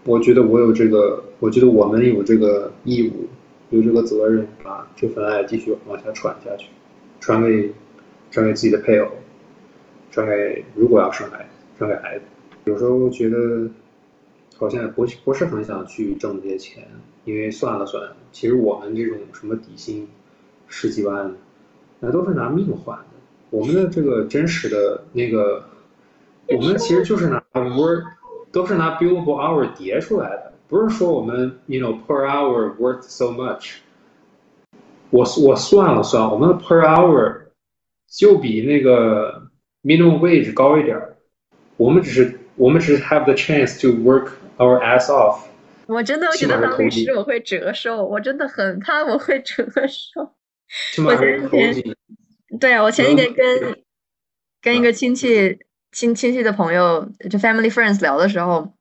我觉得我有这个，我觉得我们有这个义务，有这个责任，把这份爱继续往下传下去，传给，传给自己的配偶，传给如果要生孩子，传给孩子。有时候觉得。好像不不是很想去挣这些钱，因为算了算，其实我们这种什么底薪十几万，那都是拿命换的。我们的这个真实的那个，我们其实就是拿 work，都是拿 billable hour 叠出来的，不是说我们 you know per hour worth so much。我我算了算，我们的 per hour 就比那个 minimum wage 高一点儿我们只是我们只是 have the chance to work。Our ass off！我真的觉得当律师我会折寿，我真的很怕我会折寿。我前几天，对啊，我前几天跟跟一个亲戚亲亲戚的朋友，就 family friends 聊的时候。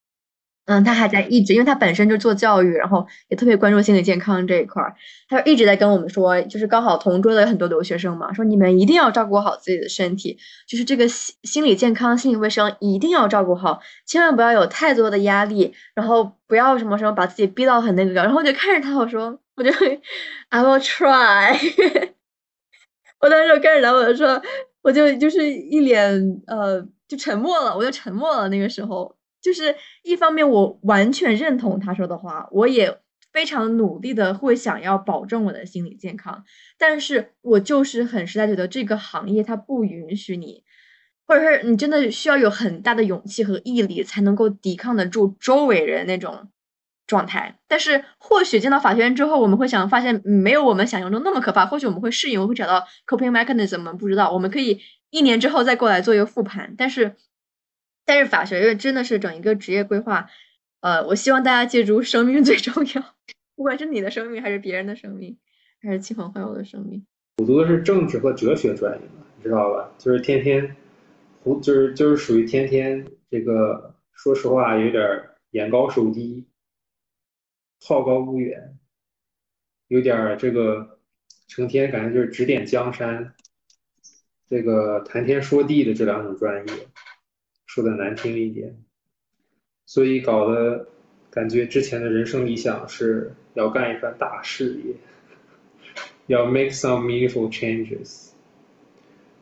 嗯，他还在一直，因为他本身就做教育，然后也特别关注心理健康这一块儿，他就一直在跟我们说，就是刚好同桌的很多留学生嘛，说你们一定要照顾好自己的身体，就是这个心心理健康、心理卫生一定要照顾好，千万不要有太多的压力，然后不要什么什么把自己逼到很那个，然后我就看着他，我说，我就 I will try，我当时就看着他，我就说，我就就是一脸呃，就沉默了，我就沉默了，那个时候。就是一方面，我完全认同他说的话，我也非常努力的会想要保证我的心理健康，但是我就是很实在觉得这个行业它不允许你，或者是你真的需要有很大的勇气和毅力才能够抵抗得住周围人那种状态。但是或许见到法学院之后，我们会想发现没有我们想象中那么可怕，或许我们会适应，我会找到 coping mechanism，我们不知道，我们可以一年之后再过来做一个复盘，但是。但是法学院真的是整一个职业规划，呃，我希望大家记住，生命最重要，不管是你的生命，还是别人的生命，还是亲朋好友的生命。我读的是政治和哲学专业，你知道吧？就是天天，胡就是就是属于天天这个，说实话有点眼高手低，好高骛远，有点这个成天感觉就是指点江山，这个谈天说地的这两种专业。说的难听一点，所以搞得感觉之前的人生理想是要干一番大事业，要 make some meaningful changes。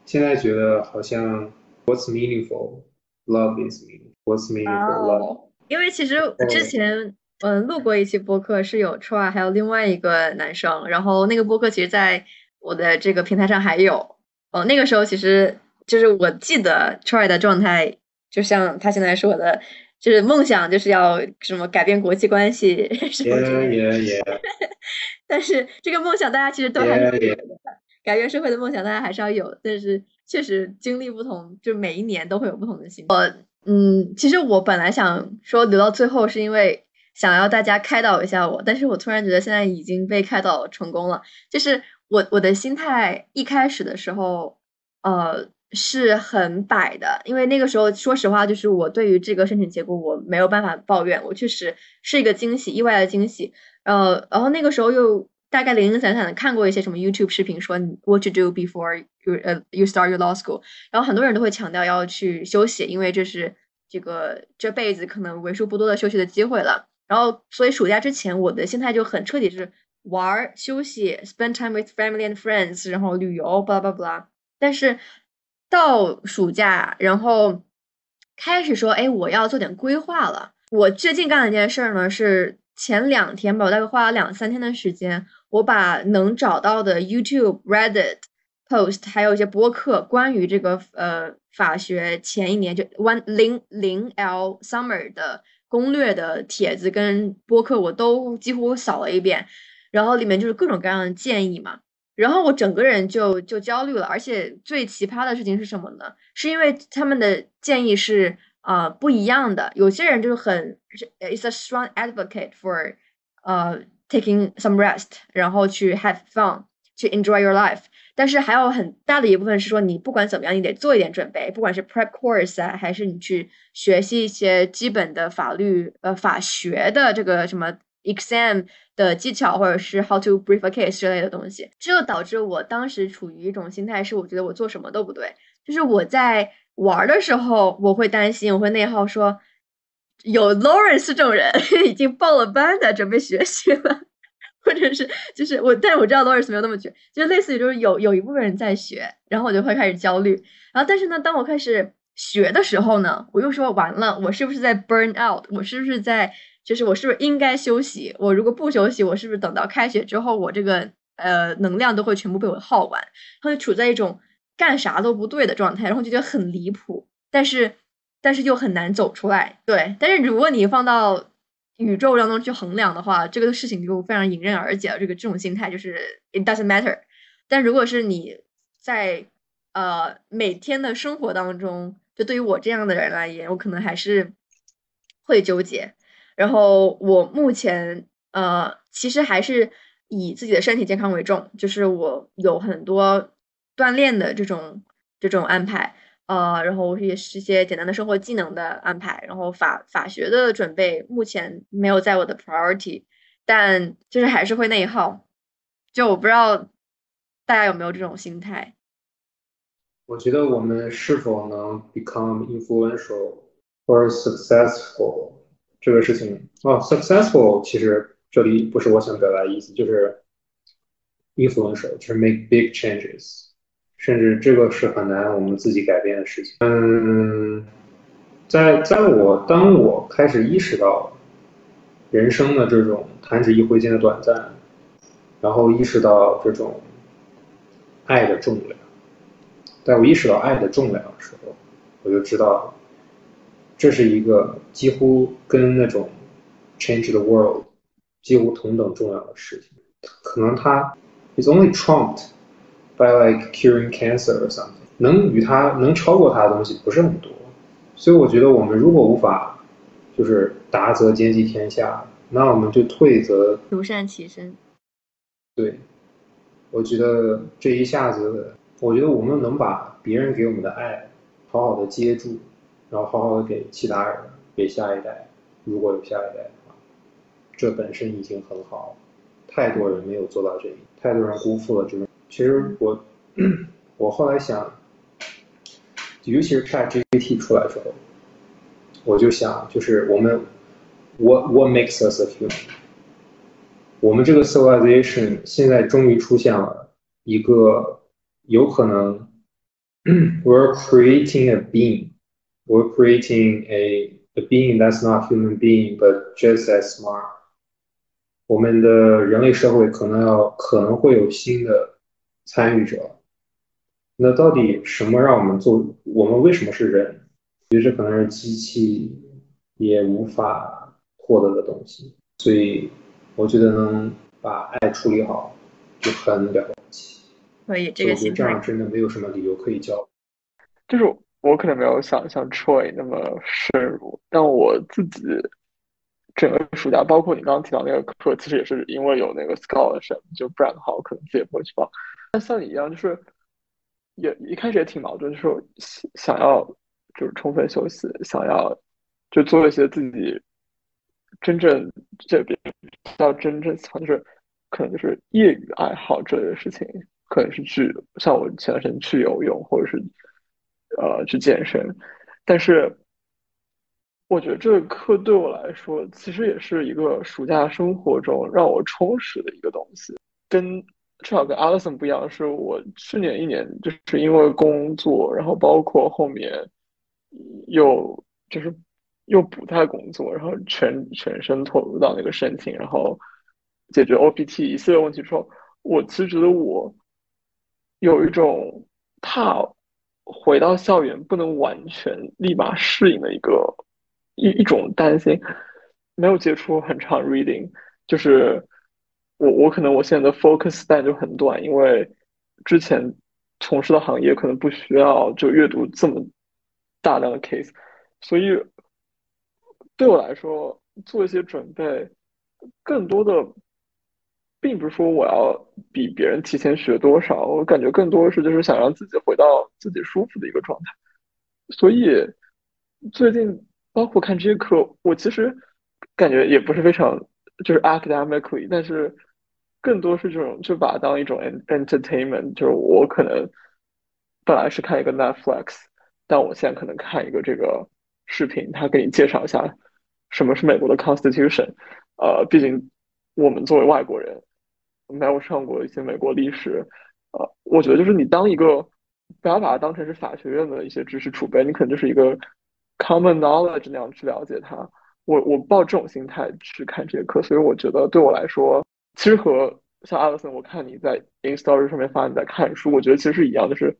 现在觉得好像 What's meaningful? Love is meaningful. What's meaningful? Love. 因为其实之前嗯录过一期播客，是有 Troy 还有另外一个男生，然后那个播客其实在我的这个平台上还有。哦，那个时候其实。就是我记得 Troy 的状态，就像他现在说的，就是梦想就是要什么改变国际关系 什么之类的。但是这个梦想大家其实都还是有的，改变社会的梦想大家还是要有，但是确实经历不同，就每一年都会有不同的心。我嗯，其实我本来想说留到最后，是因为想要大家开导一下我，但是我突然觉得现在已经被开导成功了。就是我我的心态一开始的时候，呃，是很摆的，因为那个时候说实话，就是我对于这个申请结果我没有办法抱怨，我确实是一个惊喜，意外的惊喜。呃，然后那个时候又大概零零散散的看过一些什么 YouTube 视频，说 What to do before you 呃 you start your law school，然后很多人都会强调要去休息，因为这是这个这辈子可能为数不多的休息的机会了。然后所以暑假之前我的心态就很彻底，是玩休息，spend time with family and friends，然后旅游，巴拉巴拉巴拉。但是到暑假，然后开始说，哎，我要做点规划了。我最近干的一件事儿呢是。前两天吧，我大概花了两三天的时间，我把能找到的 YouTube、Reddit post，还有一些播客，关于这个呃法学前一年就 one 零零 L summer 的攻略的帖子跟播客，我都几乎扫了一遍，然后里面就是各种各样的建议嘛，然后我整个人就就焦虑了，而且最奇葩的事情是什么呢？是因为他们的建议是。啊，不一样的。有些人就是很，is a strong advocate for，呃，taking some rest，然后去 have fun，去 enjoy your life。但是还有很大的一部分是说，你不管怎么样，你得做一点准备，不管是 prep course 啊，还是你去学习一些基本的法律，呃，法学的这个什么 exam 的技巧，或者是 how to brief a case 之类的东西。这就导致我当时处于一种心态，是我觉得我做什么都不对，就是我在。玩的时候我会担心，我会内耗，说有 Lawrence 这种人 已经报了班的，准备学习了，或者是就是我，但是我知道 Lawrence 没有那么绝，就类似于就是有有一部分人在学，然后我就会开始焦虑，然后但是呢，当我开始学的时候呢，我又说完了，我是不是在 burn out？我是不是在就是我是不是应该休息？我如果不休息，我是不是等到开学之后，我这个呃能量都会全部被我耗完？他就处在一种。干啥都不对的状态，然后就觉得很离谱，但是但是又很难走出来。对，但是如果你放到宇宙当中去衡量的话，这个事情就非常迎刃而解了。这个这种心态就是 it doesn't matter。但如果是你在呃每天的生活当中，就对于我这样的人来言，我可能还是会纠结。然后我目前呃其实还是以自己的身体健康为重，就是我有很多。锻炼的这种这种安排，呃，然后也是一些简单的生活技能的安排，然后法法学的准备目前没有在我的 priority，但就是还是会内耗，就我不知道大家有没有这种心态。我觉得我们是否能 become influential or successful 这个事情哦，successful 其实这里不是我想表达的意思，就是 influential 就是 make big changes。甚至这个是很难我们自己改变的事情。嗯，在在我当我开始意识到人生的这种弹指一挥间的短暂，然后意识到这种爱的重量，在我意识到爱的重量的时候，我就知道这是一个几乎跟那种 change the world 几乎同等重要的事情。可能它 is only trumped。By like curing cancer or something，能与它能超过它的东西不是很多，所以我觉得我们如果无法，就是达则兼济天下，那我们就退则独善其身。对，我觉得这一下子，我觉得我们能把别人给我们的爱好好的接住，然后好好的给其他人，给下一代，如果有下一代的话，这本身已经很好。太多人没有做到这一点，太多人辜负了这种。其实我，我后来想，尤其是 ChatGPT 出来之后，我就想，就是我们，What What makes us a human？我们这个 civilization 现在终于出现了一个有可能，we're creating a being being，we're creating a a being that's not human being but just as smart。我们的人类社会可能要可能会有新的。参与者，那到底什么让我们做？我们为什么是人？其实可能是机器也无法获得的东西。所以我觉得能把爱处理好就很了不起。所以这个心这样真的没有什么理由可以教。就是我可能没有想像 Troy 那么深入，但我自己整个暑假，包括你刚刚提到那个课，其实也是因为有那个 scholarship，就不然的话我可能自己也不会去报。但像你一样，就是也一开始也挺矛盾，就是想要就是充分休息，想要就做一些自己真正这边要真正喜欢，就是可能就是业余爱好这类的事情，可能是去像我前段时间去游泳，或者是。呃，去健身，但是我觉得这个课对我来说，其实也是一个暑假生活中让我充实的一个东西。跟至少跟 Alison 不一样，是我去年一年就是因为工作，然后包括后面又就是又不在工作，然后全全身投入到那个申请，然后解决 OPT 一系列问题之后，我其实觉得我有一种怕。回到校园不能完全立马适应的一个一一种担心，没有接触很长 reading，就是我我可能我现在的 focus time 就很短，因为之前从事的行业可能不需要就阅读这么大量的 case，所以对我来说做一些准备，更多的。并不是说我要比别人提前学多少，我感觉更多的是就是想让自己回到自己舒服的一个状态。所以最近包括看这些课，我其实感觉也不是非常就是 academically，但是更多是这种就把它当一种 entertainment，就是我可能本来是看一个 Netflix，但我现在可能看一个这个视频，他给你介绍一下什么是美国的 Constitution。呃，毕竟我们作为外国人。没有上过一些美国历史，呃，我觉得就是你当一个不要把它当成是法学院的一些知识储备，你可能就是一个 common knowledge 那样去了解它。我我抱这种心态去看这节课，所以我觉得对我来说，其实和像艾 s 森，我看你在 in story 上面发你在看书，我觉得其实是一样，就是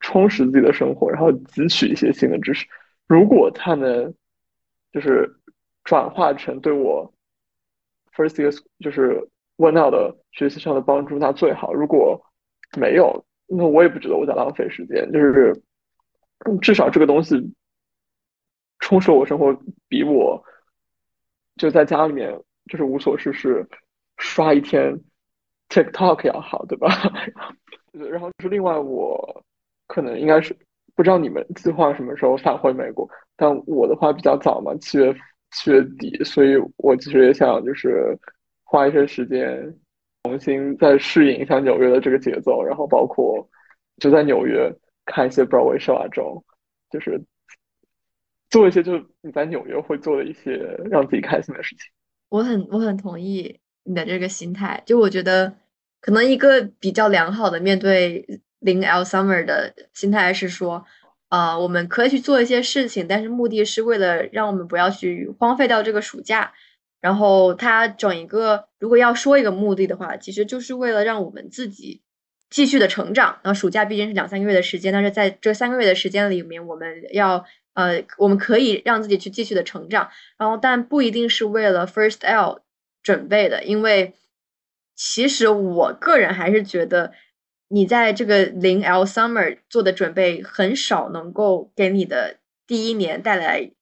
充实自己的生活，然后汲取一些新的知识。如果它能就是转化成对我 first year 就是。问到的学习上的帮助那最好，如果没有，那我也不觉得我在浪费时间。就是至少这个东西充实我生活，比我就在家里面就是无所事事刷一天 TikTok 要好，对吧？然后就是另外，我可能应该是不知道你们计划什么时候返回美国，但我的话比较早嘛，七月七月底，所以我其实也想就是。花一些时间重新再适应一下纽约的这个节奏，然后包括就在纽约看一些 Broadway show 啊，这种就是做一些就是你在纽约会做的一些让自己开心的事情。我很我很同意你的这个心态，就我觉得可能一个比较良好的面对零 L summer 的心态是说，啊，我们可以去做一些事情，但是目的是为了让我们不要去荒废掉这个暑假。然后他整一个，如果要说一个目的的话，其实就是为了让我们自己继续的成长。然后暑假毕竟是两三个月的时间，但是在这三个月的时间里面，我们要呃，我们可以让自己去继续的成长。然后，但不一定是为了 First L 准备的，因为其实我个人还是觉得，你在这个零 L Summer 做的准备很少能够给你的第一年带来。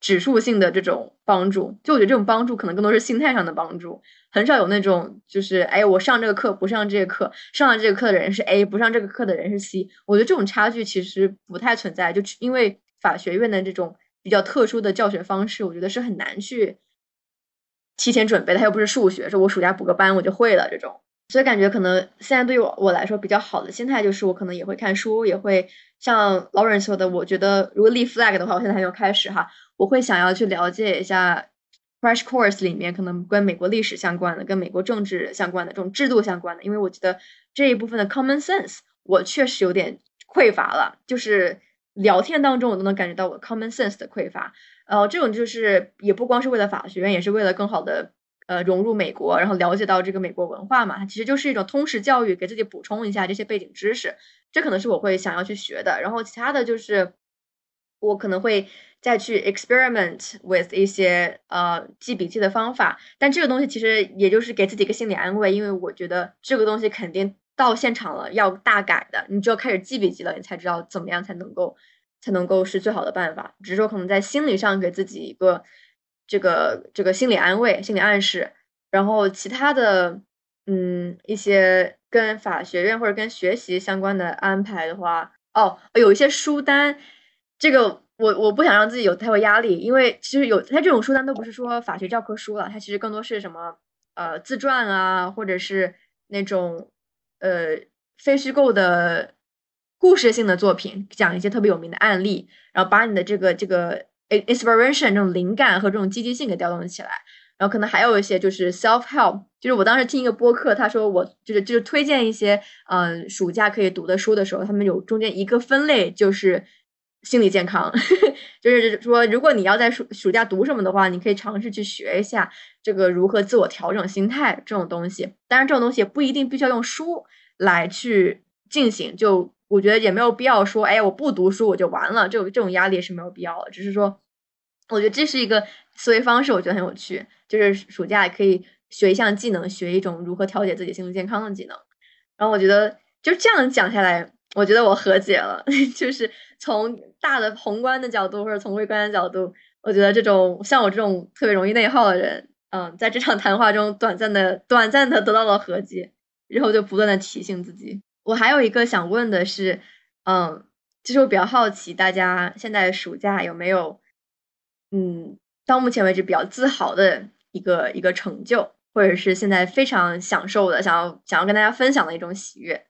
指数性的这种帮助，就我觉得这种帮助可能更多是心态上的帮助，很少有那种就是哎，我上这个课不上这个课，上了这个课的人是 A，不上这个课的人是 C。我觉得这种差距其实不太存在，就因为法学院的这种比较特殊的教学方式，我觉得是很难去提前准备的。它又不是数学，说我暑假补个班我就会了这种。所以感觉可能现在对于我我来说比较好的心态就是，我可能也会看书，也会像老人说的，我觉得如果立 flag 的话，我现在还没有开始哈。我会想要去了解一下 crash course 里面可能跟美国历史相关的、跟美国政治相关的这种制度相关的，因为我觉得这一部分的 common sense 我确实有点匮乏了，就是聊天当中我都能感觉到我 common sense 的匮乏。呃，这种就是也不光是为了法学院，也是为了更好的呃融入美国，然后了解到这个美国文化嘛，它其实就是一种通识教育，给自己补充一下这些背景知识。这可能是我会想要去学的。然后其他的就是我可能会再去 experiment with 一些呃记笔记的方法，但这个东西其实也就是给自己一个心理安慰，因为我觉得这个东西肯定到现场了要大改的，你就要开始记笔记了，你才知道怎么样才能够才能够是最好的办法。只是说可能在心理上给自己一个。这个这个心理安慰、心理暗示，然后其他的，嗯，一些跟法学院或者跟学习相关的安排的话，哦，有一些书单，这个我我不想让自己有太多压力，因为其实有它这种书单都不是说法学教科书了，它其实更多是什么呃自传啊，或者是那种呃非虚构的故事性的作品，讲一些特别有名的案例，然后把你的这个这个。Inspiration 这种灵感和这种积极性给调动起来，然后可能还有一些就是 self help，就是我当时听一个播客，他说我就是就是推荐一些嗯暑假可以读的书的时候，他们有中间一个分类就是心理健康，就是说如果你要在暑暑假读什么的话，你可以尝试去学一下这个如何自我调整心态这种东西。当然这种东西也不一定必须要用书来去进行，就。我觉得也没有必要说，哎，我不读书我就完了，这种这种压力是没有必要的。只是说，我觉得这是一个思维方式，我觉得很有趣。就是暑假也可以学一项技能，学一种如何调节自己心理健康的技能。然后我觉得就这样讲下来，我觉得我和解了。就是从大的宏观的角度，或者从微观的角度，我觉得这种像我这种特别容易内耗的人，嗯，在这场谈话中短暂的、短暂的得到了和解，然后就不断的提醒自己。我还有一个想问的是，嗯，其实我比较好奇，大家现在暑假有没有，嗯，到目前为止比较自豪的一个一个成就，或者是现在非常享受的，想要想要跟大家分享的一种喜悦。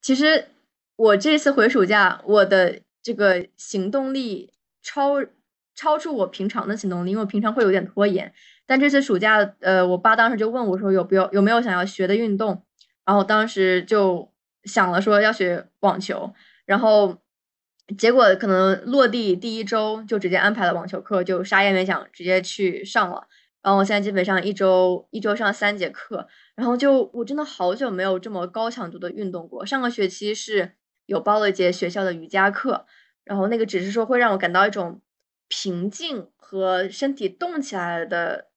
其实我这次回暑假，我的这个行动力超超出我平常的行动力，因为我平常会有点拖延。但这次暑假，呃，我爸当时就问我说，有不有有没有想要学的运动，然后当时就。想了说要学网球，然后结果可能落地第一周就直接安排了网球课，就啥也没想直接去上了。然后我现在基本上一周一周上三节课，然后就我真的好久没有这么高强度的运动过。上个学期是有报了一节学校的瑜伽课，然后那个只是说会让我感到一种平静和身体动起来的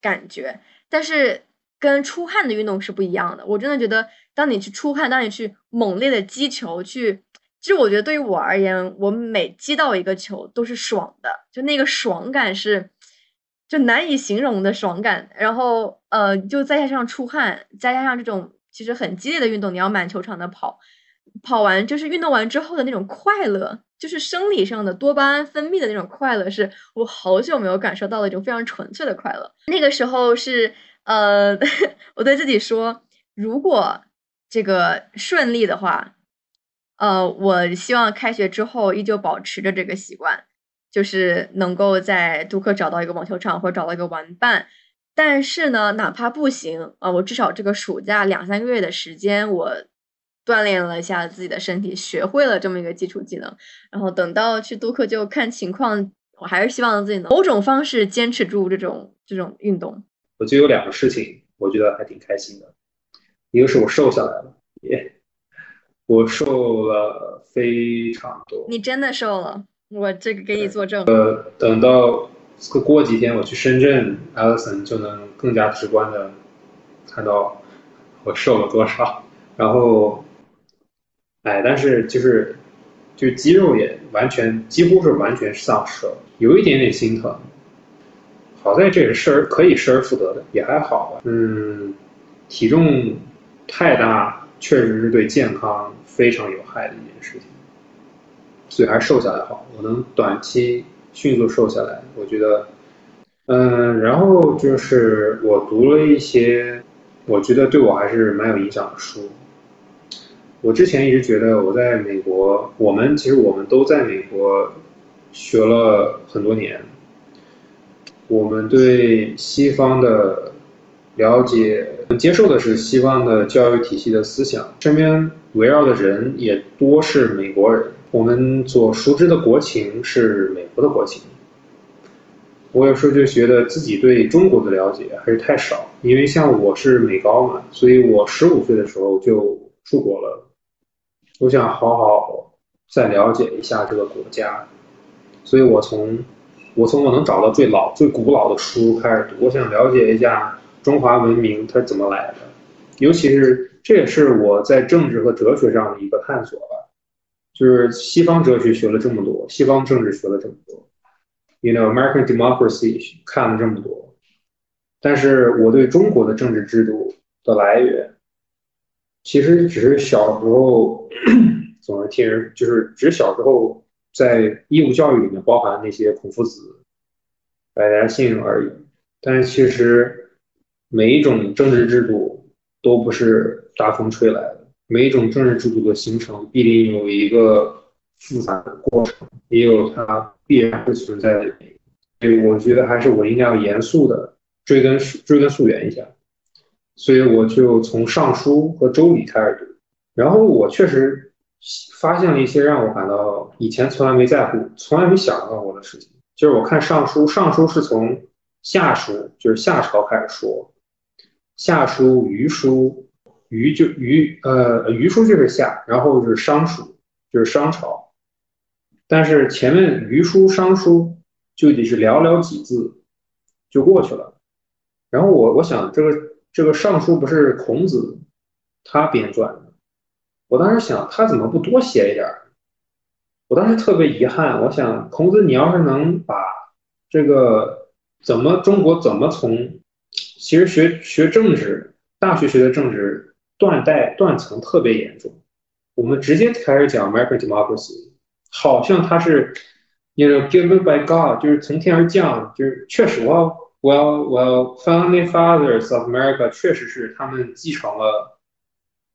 感觉，但是。跟出汗的运动是不一样的。我真的觉得，当你去出汗，当你去猛烈的击球，去，其实我觉得对于我而言，我每击到一个球都是爽的，就那个爽感是，就难以形容的爽感。然后，呃，就再加上出汗，再加上这种其实很激烈的运动，你要满球场的跑，跑完就是运动完之后的那种快乐，就是生理上的多巴胺分泌的那种快乐，是我好久没有感受到的一种非常纯粹的快乐。那个时候是。呃，我对自己说，如果这个顺利的话，呃，我希望开学之后依旧保持着这个习惯，就是能够在杜克找到一个网球场或者找到一个玩伴。但是呢，哪怕不行啊，我至少这个暑假两三个月的时间，我锻炼了一下自己的身体，学会了这么一个基础技能。然后等到去杜克就看情况，我还是希望自己能某种方式坚持住这种这种运动。我就有两个事情，我觉得还挺开心的。一个是我瘦下来了，耶！我瘦了非常多。你真的瘦了，我这个给你作证。呃，等到过几天我去深圳，Alison 就能更加直观的看到我瘦了多少。然后，哎，但是就是就肌肉也完全几乎是完全丧失了，有一点点心疼。好在这是失而可以失而复得的，也还好吧。嗯，体重太大确实是对健康非常有害的一件事情，所以还是瘦下来好。我能短期迅速瘦下来，我觉得，嗯，然后就是我读了一些我觉得对我还是蛮有影响的书。我之前一直觉得我在美国，我们其实我们都在美国学了很多年。我们对西方的了解，接受的是西方的教育体系的思想，身边围绕的人也多是美国人。我们所熟知的国情是美国的国情，我有时候就觉得自己对中国的了解还是太少，因为像我是美高嘛，所以我十五岁的时候就出国了。我想好好再了解一下这个国家，所以我从我从我能找到最老、最古老的书开始读，我想了解一下中华文明它怎么来的，尤其是这也是我在政治和哲学上的一个探索吧。就是西方哲学学了这么多，西方政治学了这么多，you know American democracy 看了这么多，但是我对中国的政治制度的来源，其实只是小时候 总是听人，就是只是小时候在义务教育里面包含那些孔夫子、百家姓而已。但是其实每一种政治制度都不是大风吹来的。每一种政治制度的形成必定有一个复杂的过程，也有它必然会存在的原因。所以我觉得还是我应该要严肃的追根追根溯源一下。所以我就从《尚书》和《周礼》开始读，然后我确实发现了一些让我感到以前从来没在乎、从来没想到过的事情。就是我看《尚书》，《尚书》是从夏书，就是夏朝开始说，《夏书》《虞书》。虞就虞，呃，虞书就是夏，然后是商书，就是商朝。但是前面虞书、商书就得是寥寥几字就过去了。然后我我想，这个这个尚书不是孔子他编撰的，我当时想他怎么不多写一点？我当时特别遗憾，我想孔子，你要是能把这个怎么中国怎么从，其实学学政治，大学学的政治。断代断层特别严重，我们直接开始讲 American democracy，好像它是，you know given by God，就是从天而降，就是确实，well well well founding fathers of America 确实是他们继承了，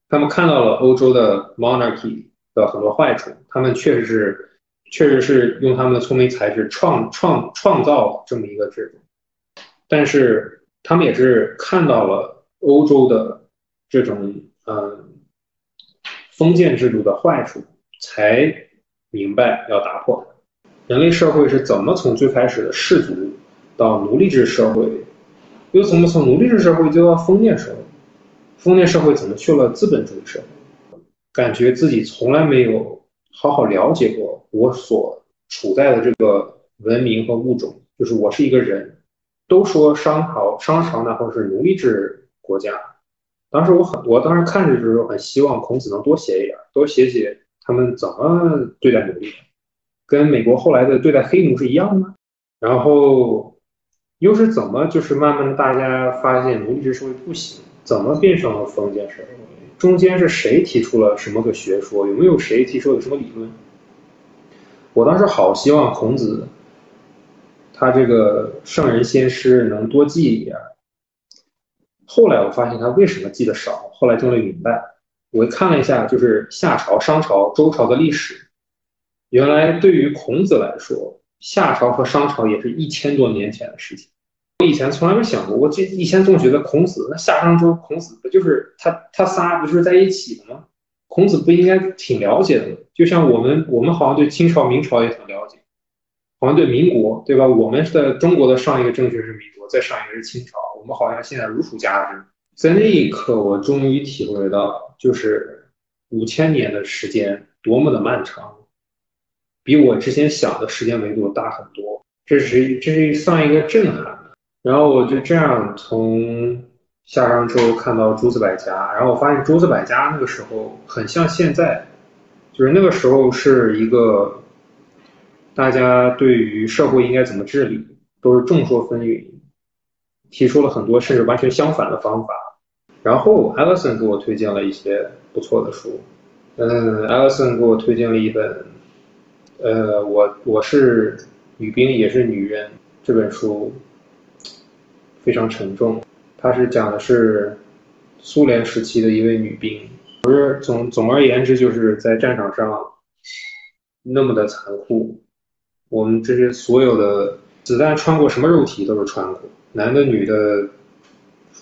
他们看到了欧洲的 monarchy 的很多坏处，他们确实是，确实是用他们的聪明才智创创创造这么一个制度，但是他们也是看到了欧洲的。这种嗯封建制度的坏处，才明白要打破人类社会是怎么从最开始的氏族到奴隶制社会，又怎么从奴隶制社会就到封建社会？封建社会怎么去了资本主义社会？感觉自己从来没有好好了解过我所处在的这个文明和物种，就是我是一个人。都说商朝商朝那会儿是奴隶制国家。当时我很，我当时看着的时候很希望孔子能多写一点，多写写他们怎么对待奴隶，跟美国后来的对待黑奴是一样的吗？然后又是怎么就是慢慢的大家发现奴隶制社会不行，怎么变成了封建社会？中间是谁提出了什么个学说？有没有谁提出有什么理论？我当时好希望孔子他这个圣人先师能多记一点。后来我发现他为什么记得少，后来终于明白。我看了一下，就是夏朝、商朝、周朝的历史，原来对于孔子来说，夏朝和商朝也是一千多年前的事情。我以前从来没想过，我以前总觉得孔子那夏商周，孔子不就是他他仨不就是在一起的吗？孔子不应该挺了解的吗？就像我们我们好像对清朝、明朝也很了解，好像对民国对吧？我们的中国的上一个政权是民国，再上一个是清朝。我们好像现在如数家珍。在那一刻，我终于体会到，就是五千年的时间多么的漫长，比我之前想的时间维度大很多。这是这是算一个震撼。然后我就这样从夏商周看到诸子百家，然后我发现诸子百家那个时候很像现在，就是那个时候是一个大家对于社会应该怎么治理都是众说纷纭。提出了很多甚至完全相反的方法，然后艾 l 森给我推荐了一些不错的书，嗯艾 l 森给我推荐了一本，呃，我我是女兵也是女人这本书非常沉重，它是讲的是苏联时期的一位女兵，不是总总而言之就是在战场上那么的残酷，我们这些所有的子弹穿过什么肉体都是穿过。男的女的，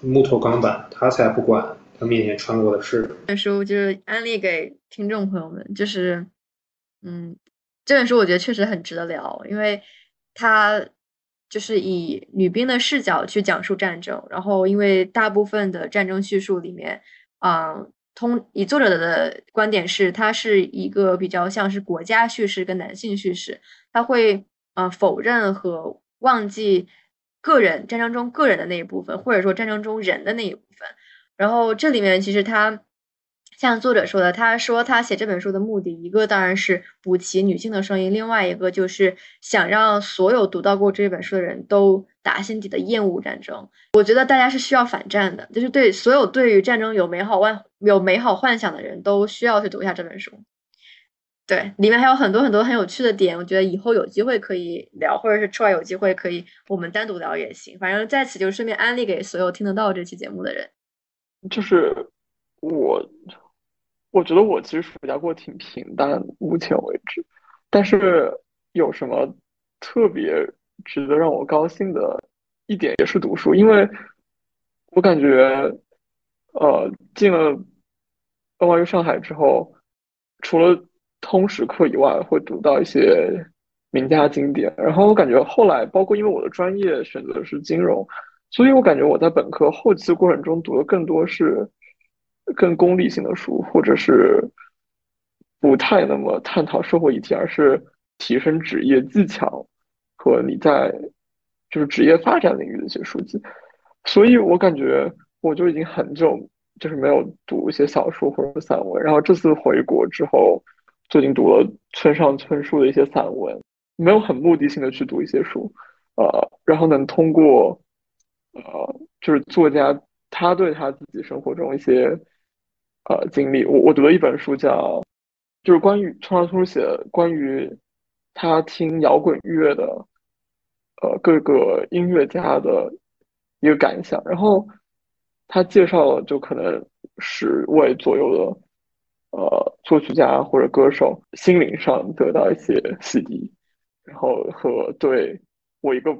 木头钢板，他才不管他面前穿过的是。这本书就是安利给听众朋友们，就是，嗯，这本书我觉得确实很值得聊，因为它就是以女兵的视角去讲述战争，然后因为大部分的战争叙述里面，嗯，通以作者的观点是，它是一个比较像是国家叙事跟男性叙事，他会呃否认和忘记个人战争中个人的那一部分，或者说战争中人的那一部分，然后这里面其实他。像作者说的，他说他写这本书的目的，一个当然是补齐女性的声音，另外一个就是想让所有读到过这本书的人都打心底的厌恶战争。我觉得大家是需要反战的，就是对所有对于战争有美好幻有美好幻想的人都需要去读一下这本书。对，里面还有很多很多很有趣的点，我觉得以后有机会可以聊，或者是出来有机会可以我们单独聊也行。反正在此就顺便安利给所有听得到这期节目的人，就是我。我觉得我其实暑假过挺平淡，目前为止。但是有什么特别值得让我高兴的一点，也是读书，因为我感觉，呃，进了 NYU 上海之后，除了通识课以外，会读到一些名家经典。然后我感觉后来，包括因为我的专业选择的是金融，所以我感觉我在本科后期过程中读的更多是。更功利性的书，或者是不太那么探讨社会议题，而是提升职业技巧和你在就是职业发展领域的一些书籍。所以我感觉我就已经很久就是没有读一些小说或者散文。然后这次回国之后，最近读了村上春树的一些散文，没有很目的性的去读一些书，呃，然后能通过呃就是作家他对他自己生活中一些。呃，经历我我读了一本书，叫就是关于村上春树写关于他听摇滚乐的呃各个音乐家的一个感想，然后他介绍了就可能十位左右的呃作曲家或者歌手心灵上得到一些洗涤，然后和对我一个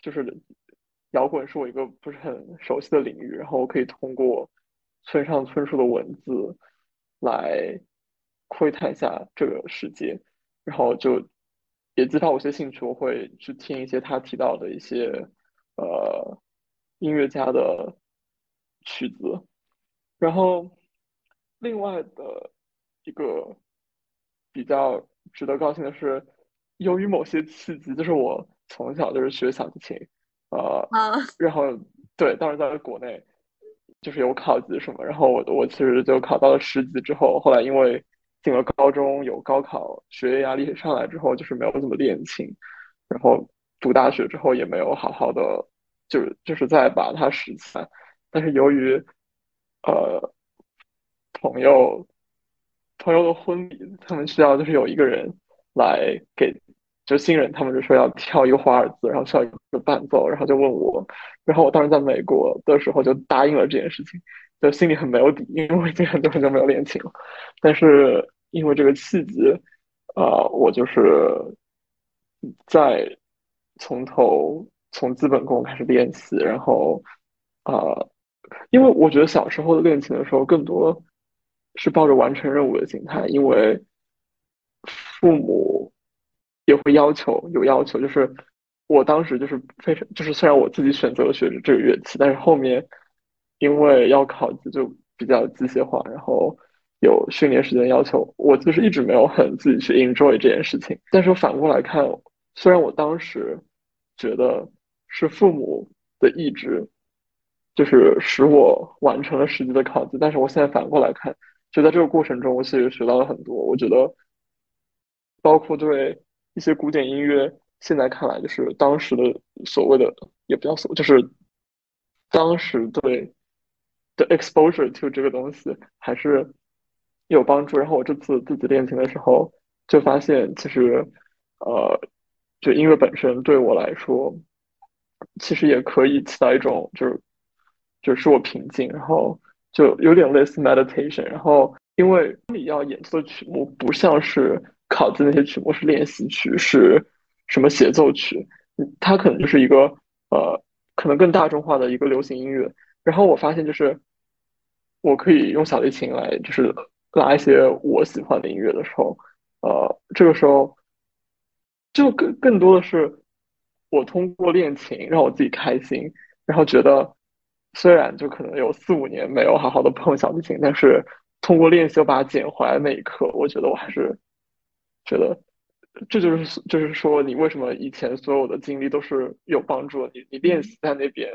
就是摇滚是我一个不是很熟悉的领域，然后我可以通过。村上春树的文字来窥探一下这个世界，然后就也激发我一些兴趣，我会去听一些他提到的一些呃音乐家的曲子。然后另外的一个比较值得高兴的是，由于某些契机，就是我从小就是学小提琴，呃，然后对，当时在国内。就是有考级什么，然后我我其实就考到了十级之后，后来因为进了高中有高考，学业压力上来之后，就是没有怎么练琴，然后读大学之后也没有好好的，就是就是再把它拾起来。但是由于呃朋友朋友的婚礼，他们需要就是有一个人来给。就新人，他们就说要跳一个华尔兹，然后需要一个伴奏，然后就问我，然后我当时在美国的时候就答应了这件事情，就心里很没有底，因为我已经很久很久没有练琴了。但是因为这个契机，啊，我就是在从头从基本功开始练习，然后啊，因为我觉得小时候的练琴的时候更多是抱着完成任务的心态，因为父母。也会要求有要求，就是我当时就是非常就是虽然我自己选择了学这个乐器，但是后面因为要考级就比较机械化，然后有训练时间要求，我就是一直没有很自己去 enjoy 这件事情。但是反过来看，虽然我当时觉得是父母的意志，就是使我完成了实际的考级，但是我现在反过来看，就在这个过程中，我其实学到了很多。我觉得包括对。一些古典音乐，现在看来就是当时的所谓的，也不叫所，就是当时对的 exposure to 这个东西还是有帮助。然后我这次自己练琴的时候，就发现其实，呃，就音乐本身对我来说，其实也可以起到一种就是，就是我平静，然后就有点类似 meditation。然后因为你要演奏的曲目不像是。考的那些曲目是练习曲，是什么协奏曲？它可能就是一个呃，可能更大众化的一个流行音乐。然后我发现，就是我可以用小提琴来，就是拉一些我喜欢的音乐的时候，呃，这个时候就更更多的是我通过练琴让我自己开心，然后觉得虽然就可能有四五年没有好好的碰小提琴，但是通过练习把它捡回来那一刻，我觉得我还是觉得这就是就是说你为什么以前所有的经历都是有帮助的。你你练习在那边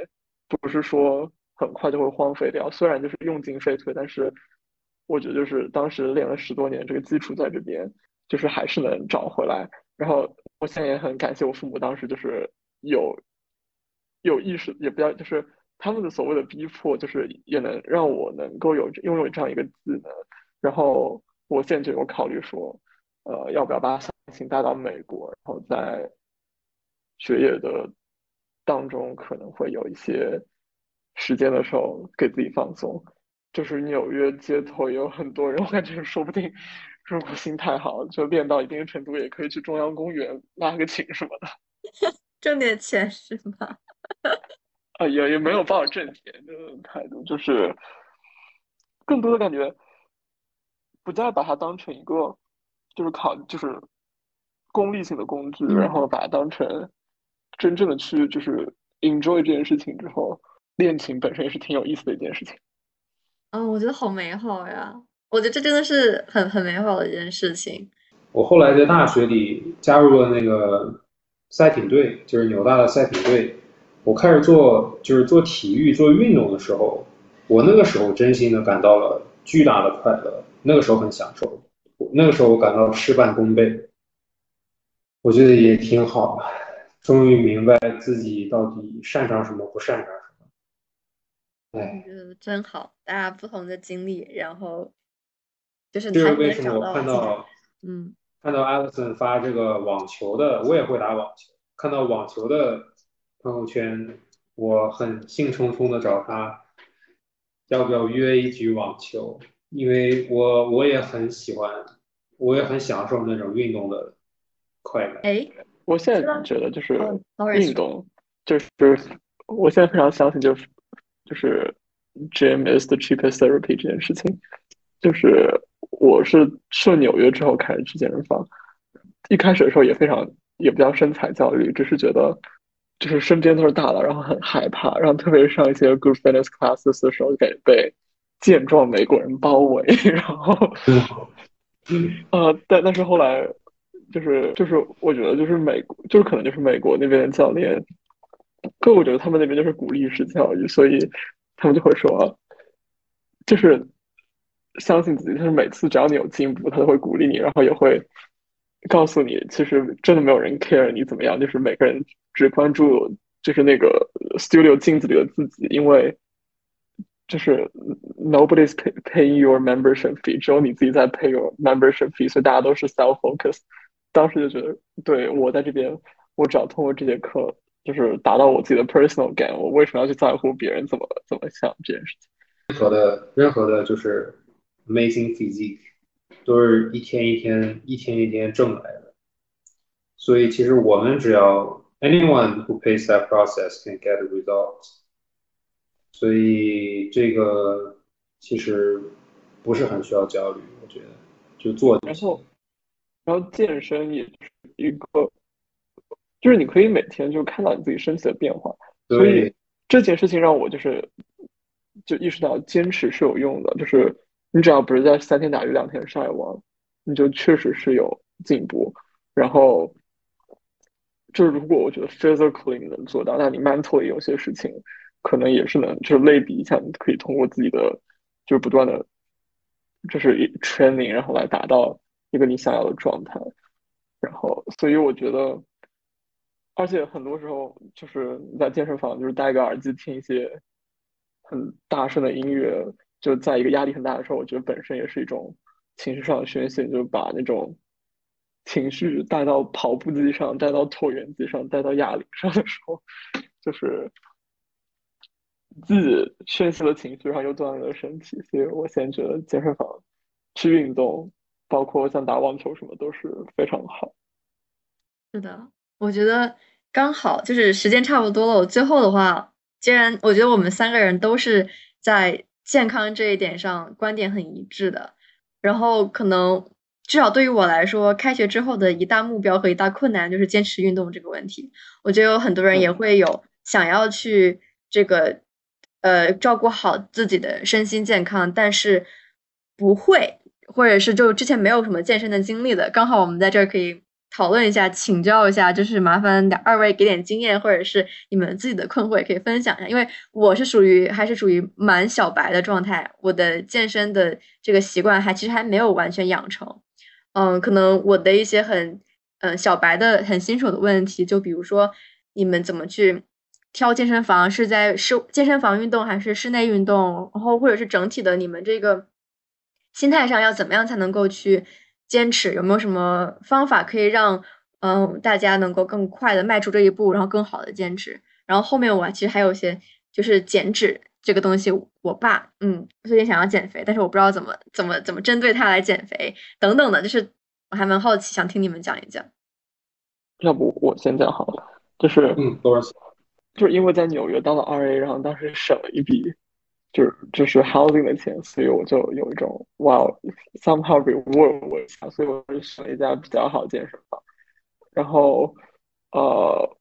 不是说很快就会荒废掉，虽然就是用尽废退，但是我觉得就是当时练了十多年，这个基础在这边，就是还是能找回来。然后我现在也很感谢我父母，当时就是有有意识，也不要就是他们的所谓的逼迫，就是也能让我能够有拥有这样一个技能。然后我现在就有考虑说，呃，要不要把小提琴带到美国，然后在学业的当中可能会有一些时间的时候给自己放松。就是纽约街头也有很多人，我感觉说不定。如果心态好，就练到一定程度，也可以去中央公园拉个琴什么的，挣点钱是吗？啊，也也没有抱着挣钱的态度，就是更多的感觉，不再把它当成一个就是考就是功利性的工具，然后把它当成真正的去就是 enjoy 这件事情之后，练琴本身也是挺有意思的一件事情。嗯，我觉得好美好呀。我觉得这真的是很很美好的一件事情。我后来在大学里加入了那个赛艇队，就是纽大的赛艇队。我开始做就是做体育、做运动的时候，我那个时候真心的感到了巨大的快乐，那个时候很享受。那个时候我感到事半功倍，我觉得也挺好，终于明白自己到底擅长什么，不擅长什么。哎，真好，大家不同的经历，然后。就是这是为什么我看到，嗯，看到 Alison 发这个网球的，我也会打网球。看到网球的朋友圈，我很兴冲冲的找他，要不要约一局网球？因为我我也很喜欢，我也很享受那种运动的快感。哎，我现在觉得就是运动，就是我现在非常相信，就是就是 Gym is the cheapest therapy 这件事情，就是。我是去了纽约之后开始去健身房，一开始的时候也非常也不叫身材焦虑，只是觉得就是身边都是大佬，然后很害怕，然后特别是上一些 group fitness classes 的时候，感觉被健壮美国人包围，然后，呃，但但是后来就是就是我觉得就是美国就是可能就是美国那边的教练，可我觉得他们那边就是鼓励式教育，所以他们就会说，就是。相信自己，就是每次只要你有进步，他都会鼓励你，然后也会告诉你，其实真的没有人 care 你怎么样，就是每个人只关注就是那个 studio 镜子里的自己，因为就是 nobody's pay paying your membership fee，只有你自己在 pay your membership fee，所以大家都是 self focus。当时就觉得，对我在这边，我只要通过这节课，就是达到我自己的 personal gain，我为什么要去在乎别人怎么怎么想这件事情？任何的任何的，就是。Amazing physique，都是一天一天、一天一天挣来的。所以其实我们只要 anyone who pays that process can get a result。 所以这个其实不是很需要焦虑，我觉得就做。然后，然后健身也是一个，就是你可以每天就看到你自己身体的变化。所以这件事情让我就是就意识到坚持是有用的，就是。你只要不是在三天打鱼两天晒网，你就确实是有进步。然后，就是如果我觉得 physically 能做到，那你 mentally 有些事情可能也是能，就是类比一下，你可以通过自己的就是不断的，就是 training，然后来达到一个你想要的状态。然后，所以我觉得，而且很多时候就是在健身房就是戴个耳机听一些很大声的音乐。就在一个压力很大的时候，我觉得本身也是一种情绪上的宣泄，就把那种情绪带到跑步机上，带到椭圆机上，带到哑铃上的时候，就是自己宣泄了情绪，然后又锻炼了身体。所以我现在觉得健身房去运动，包括像打网球什么，都是非常好。是的，我觉得刚好就是时间差不多了。我最后的话，既然我觉得我们三个人都是在。健康这一点上观点很一致的，然后可能至少对于我来说，开学之后的一大目标和一大困难就是坚持运动这个问题。我觉得有很多人也会有想要去这个呃照顾好自己的身心健康，但是不会，或者是就之前没有什么健身的经历的。刚好我们在这儿可以讨论一下，请教一下，就是麻烦二位给点经验，或者是你们自己的困惑也可以分享一下。因为我是属于还是属于蛮小白的状态，我的健身的这个习惯还其实还没有完全养成。嗯，可能我的一些很嗯小白的很新手的问题，就比如说你们怎么去挑健身房，是在室健身房运动还是室内运动？然后或者是整体的你们这个心态上要怎么样才能够去坚持？有没有什么方法可以让嗯大家能够更快的迈出这一步，然后更好的坚持？然后后面我其实还有一些就是减脂这个东西，我爸嗯最近想要减肥，但是我不知道怎么怎么怎么针对他来减肥等等的，就是我还蛮好奇，想听你们讲一讲。要不我先讲好了，就是嗯，多少就是因为在纽约当了 RA，然后当时省了一笔，就是就是 housing 的钱，所以我就有一种哇，somehow reward 我一下，所以我就选了一家比较好的健身房。然后呃，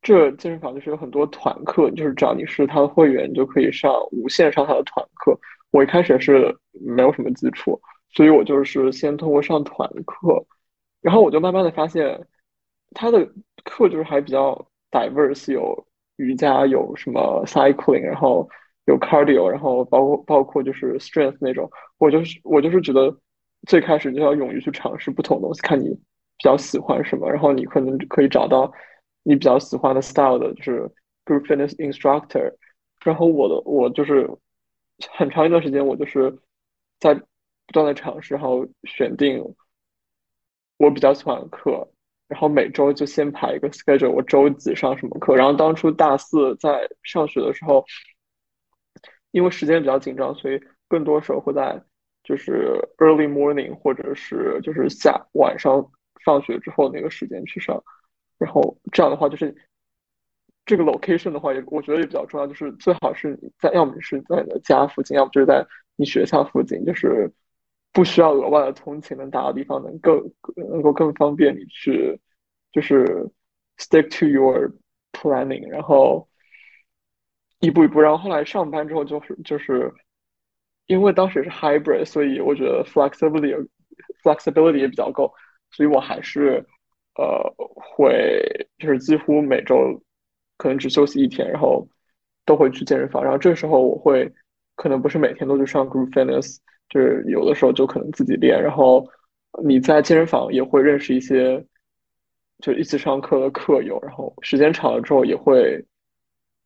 这健身房就是有很多团课，就是只要你是他的会员，你就可以上无限上他的团课。我一开始是没有什么基础，所以我就是先通过上团课，然后我就慢慢的发现他的课就是还比较 diverse，有瑜伽，有什么 cycling，然后有 cardio，然后包括包括就是 strength 那种。我就是我就是觉得最开始就要勇于去尝试不同的东西，看你比较喜欢什么，然后你可能可以找到你比较喜欢的 style 的，就是 group fitness instructor。然后我的我就是很长一段时间，我就是在不断的尝试，然后选定我比较喜欢的课，然后每周就先排一个 schedule，我周几上什么课。然后当初大四在上学的时候，因为时间比较紧张，所以更多时候会在就是 early morning 或者是就是下晚上放学之后那个时间去上。然后这样的话，就是这个 location 的话，也我觉得也比较重要，就是最好是你在，要么是在你的家附近，要么就是在你学校附近，就是不需要额外的通勤能达到地方，能更能够更方便你去，就是 stick to your planning，然后一步一步，然后后来上班之后就是就是因为当时是 hybrid，所以我觉得 flexibility flexibility 也比较够，所以我还是呃会就是几乎每周可能只休息一天，然后都会去健身房，然后这时候我会可能不是每天都去上 group fitness，就是有的时候就可能自己练，然后你在健身房也会认识一些就一起上课的课友，然后时间长了之后也会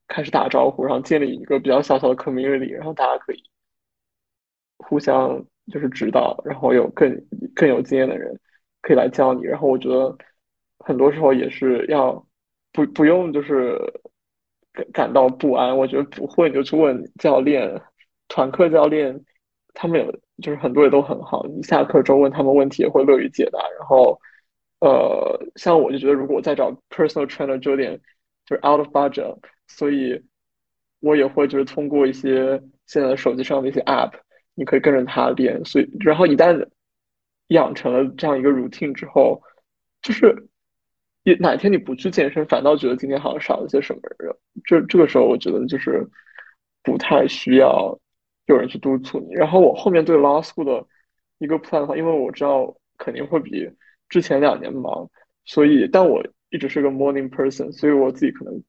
开始打招呼，然后建立一个比较小小的 community，然后大家可以互相就是指导，然后有更更有经验的人可以来教你，然后我觉得很多时候也是要不不用就是感感到不安，我觉得不会你就去问教练，团课教练，他们有就是很多也都很好，你下课之后问他们问题也会乐于解答，然后呃像我就觉得如果再找 personal trainer 就有点就是 out of budget，所以我也会就是通过一些现在的手机上的一些 app。你可以跟着他练，所以然后一旦养成了这样一个 routine 之后，就是你哪天你不去健身，反倒觉得今天好像少了些什么。这这个时候，我觉得就是不太需要有人去督促你。然后我后面对 law school 的一个 plan 的话，因为我知道肯定会比之前两年忙，所以但我一直是个 morning person，所以我自己可能。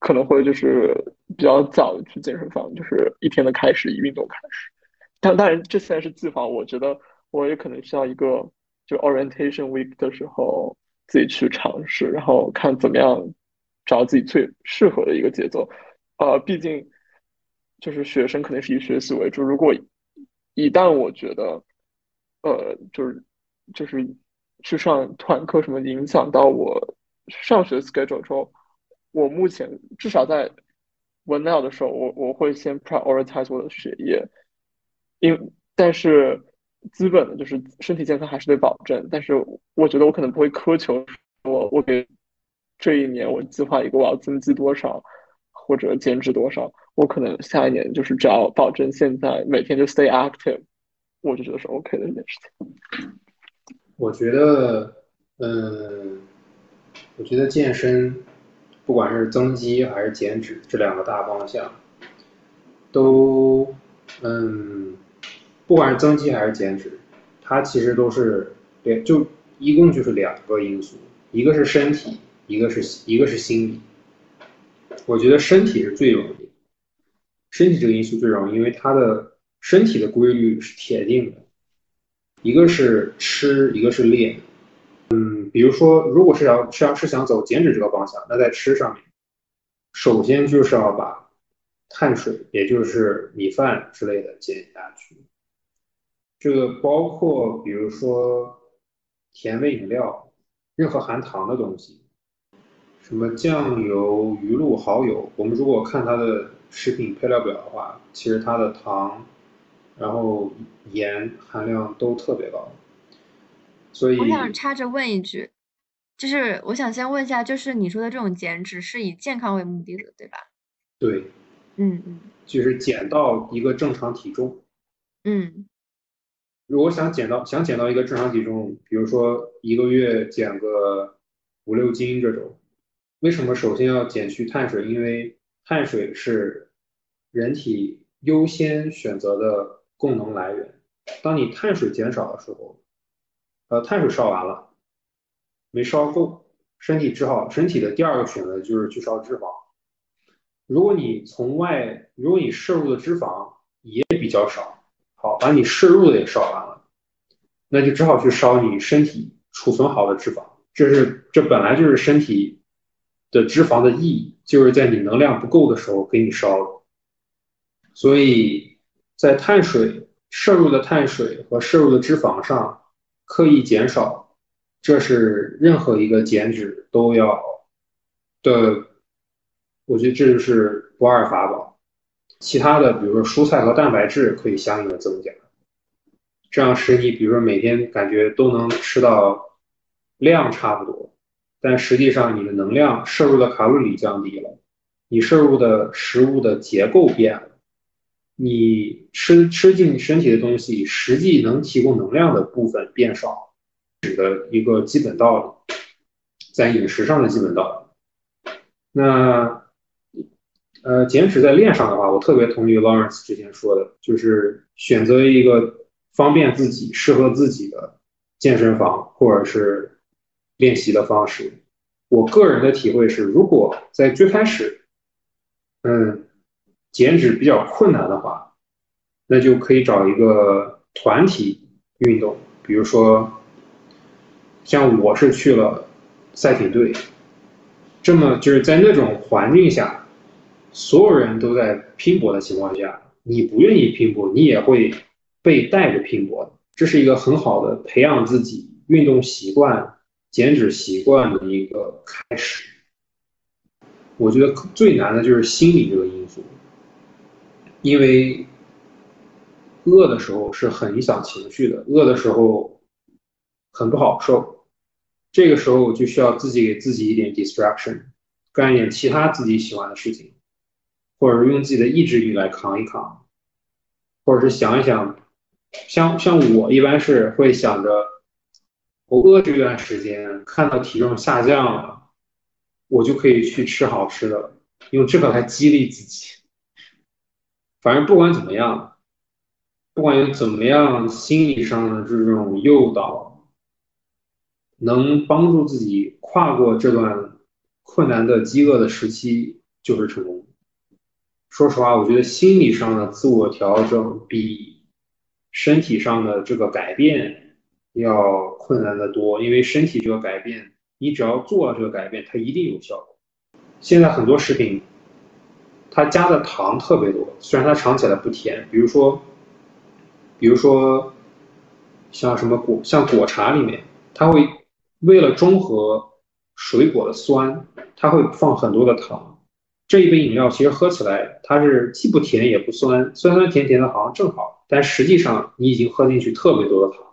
可能会就是比较早的去健身房，就是一天的开始以运动开始。但当然，这现在是计划。我觉得我也可能需要一个，就 orientation week 的时候自己去尝试，然后看怎么样找自己最适合的一个节奏。呃，毕竟就是学生肯定是以学习为主。如果一旦我觉得，呃，就是就是去上团课什么影响到我上学 schedule 之后。我目前至少在 o n e l 的时候，我我会先 prioritize 我的学业，因但是基本的就是身体健康还是得保证。但是我觉得我可能不会苛求我我给这一年我计划一个我要增肌多少或者减脂多少，我可能下一年就是只要保证现在每天就 stay active，我就觉得是 OK 的一件事情。我觉得，嗯，我觉得健身，不管是增肌还是减脂这两个大方向，都，嗯，不管是增肌还是减脂，它其实都是对，就一共就是两个因素，一个是身体，一个是一个是心理。我觉得身体是最容易，身体这个因素最容易，因为它的身体的规律是铁定的，一个是吃，一个是练。嗯，比如说，如果是要是要是想走减脂这个方向，那在吃上面，首先就是要把碳水，也就是米饭之类的减下去。这个包括比如说甜味饮料，任何含糖的东西。什么酱油、鱼露、蚝油？我们如果看它的食品配料表的话，其实它的糖，然后盐含量都特别高。所以我想插着问一句，就是我想先问一下，就是你说的这种减脂是以健康为目的的，对吧？对，嗯嗯，就是减到一个正常体重。嗯，如果想减到想减到一个正常体重，比如说一个月减个五六斤这种。为什么首先要减去碳水？因为碳水是人体优先选择的供能来源。当你碳水减少的时候，呃，碳水烧完了，没烧够，身体只好身体的第二个选择就是去烧脂肪。如果你从外，如果你摄入的脂肪也比较少，好，把你摄入的也烧完了，那就只好去烧你身体储存好的脂肪。这是这本来就是身体。的脂肪的意义就是在你能量不够的时候给你烧了，所以在碳水摄入的碳水和摄入的脂肪上刻意减少，这是任何一个减脂都要的，我觉得这就是不二法宝。其他的，比如说蔬菜和蛋白质可以相应的增加，这样使你比如说每天感觉都能吃到量差不多。但实际上，你的能量摄入的卡路里降低了，你摄入的食物的结构变了，你吃吃进身体的东西，实际能提供能量的部分变少，指的一个基本道理，在饮食上的基本道理。那，呃，减脂在练上的话，我特别同意 Lawrence 之前说的，就是选择一个方便自己、适合自己的健身房，或者是。练习的方式，我个人的体会是，如果在最开始，嗯，减脂比较困难的话，那就可以找一个团体运动，比如说，像我是去了赛艇队，这么就是在那种环境下，所有人都在拼搏的情况下，你不愿意拼搏，你也会被带着拼搏，这是一个很好的培养自己运动习惯。减脂习惯的一个开始，我觉得最难的就是心理这个因素，因为饿的时候是很影响情绪的，饿的时候很不好受，这个时候就需要自己给自己一点 distraction，干一点其他自己喜欢的事情，或者是用自己的意志力来扛一扛，或者是想一想，像像我一般是会想着。我饿这段时间看到体重下降了，我就可以去吃好吃的，用这个来激励自己。反正不管怎么样，不管怎么样心理上的这种诱导，能帮助自己跨过这段困难的饥饿的时期，就是成功。说实话，我觉得心理上的自我调整比身体上的这个改变。要困难的多，因为身体这个改变，你只要做了这个改变，它一定有效果。现在很多食品，它加的糖特别多，虽然它尝起来不甜，比如说，比如说像什么果，像果茶里面，它会为了中和水果的酸，它会放很多的糖。这一杯饮料其实喝起来，它是既不甜也不酸，酸酸甜甜的，好像正好，但实际上你已经喝进去特别多的糖。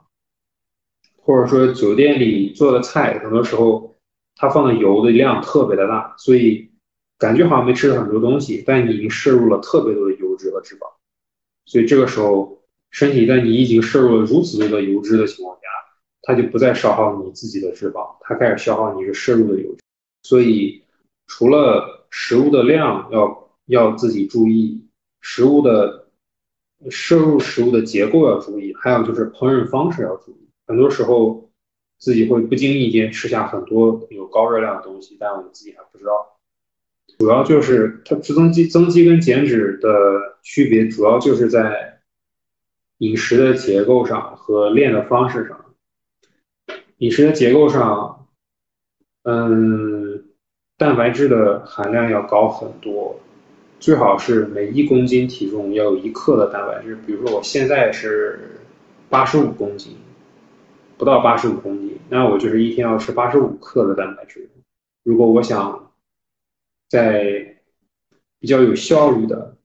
或者说酒店里做的菜，很多时候它放的油的量特别的大，所以感觉好像没吃很多东西，但你已经摄入了特别多的油脂和脂肪，所以这个时候身体在你已经摄入了如此多的油脂的情况下，它就不再消耗你自己的脂肪，它开始消耗你的摄入的油脂。所以，除了食物的量要要自己注意，食物的摄入食物的结构要注意，还有就是烹饪方式要注意。很多时候自己会不经意间吃下很多有高热量的东西，但我们自己还不知道。主要就是它增肌、增肌跟减脂的区别，主要就是在饮食的结构上和练的方式上。饮食的结构上，嗯，蛋白质的含量要高很多，最好是每一公斤体重要有一克的蛋白质。比如说我现在是八十五公斤，不到八十五公斤，那我就是一天要吃八十五克的蛋白质。如果我想在比较有效率的，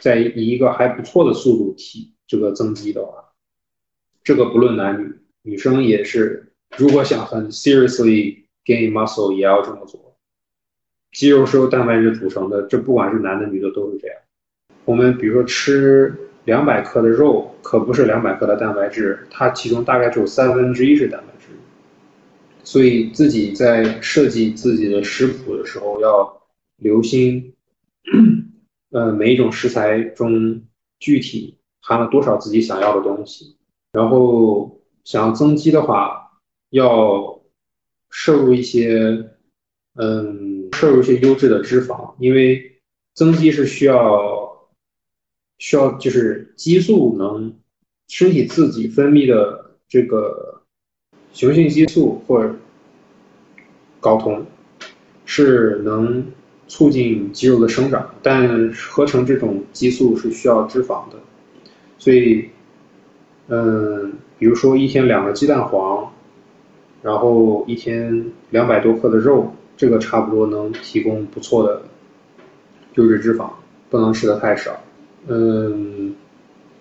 在以一个还不错的速度提这个增肌的话，这个不论男女，女生也是，如果想很 seriously gain muscle，也要这么做。肌肉是由蛋白质组成的，这不管是男的女的都是这样。我们比如说吃两百克的肉，可不是两百克的蛋白质，它其中大概只有三分之一是蛋白质。所以自己在设计自己的食谱的时候，要留心，呃，每一种食材中具体含了多少自己想要的东西。然后想要增肌的话，要摄入一些，嗯，摄入一些优质的脂肪，因为增肌是需要需要就是激素能身体自己分泌的这个。雄性激素或睾酮是能促进肌肉的生长，但合成这种激素是需要脂肪的，所以，嗯，比如说一天两个鸡蛋黄，然后一天两百多克的肉，这个差不多能提供不错的优质脂肪，不能吃的太少。嗯，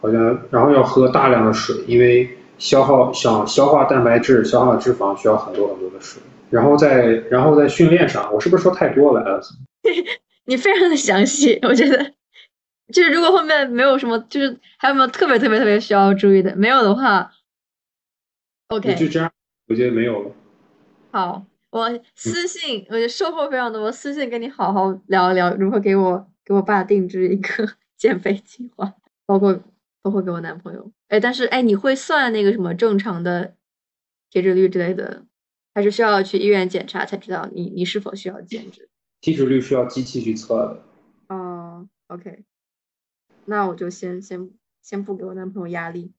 好像然后要喝大量的水，因为。消耗想消化蛋白质、消化脂肪需要很多很多的水，然后在然后在训练上，我是不是说太多了？你非常的详细，我觉得 就是如果后面没有什么，就是还有没有特别特别特别需要注意的？没有的话，OK，就这样，我觉得没有了。好，我私信，我觉得收获非常多，我私信跟你好好聊一聊，如何给我给我爸定制一个 减肥计划，包括。包括给我男朋友，哎，但是哎，你会算那个什么正常的体脂率之类的，还是需要去医院检查才知道你你是否需要减脂？体脂率需要机器去测的。哦，OK，那我就先先先不给我男朋友压力，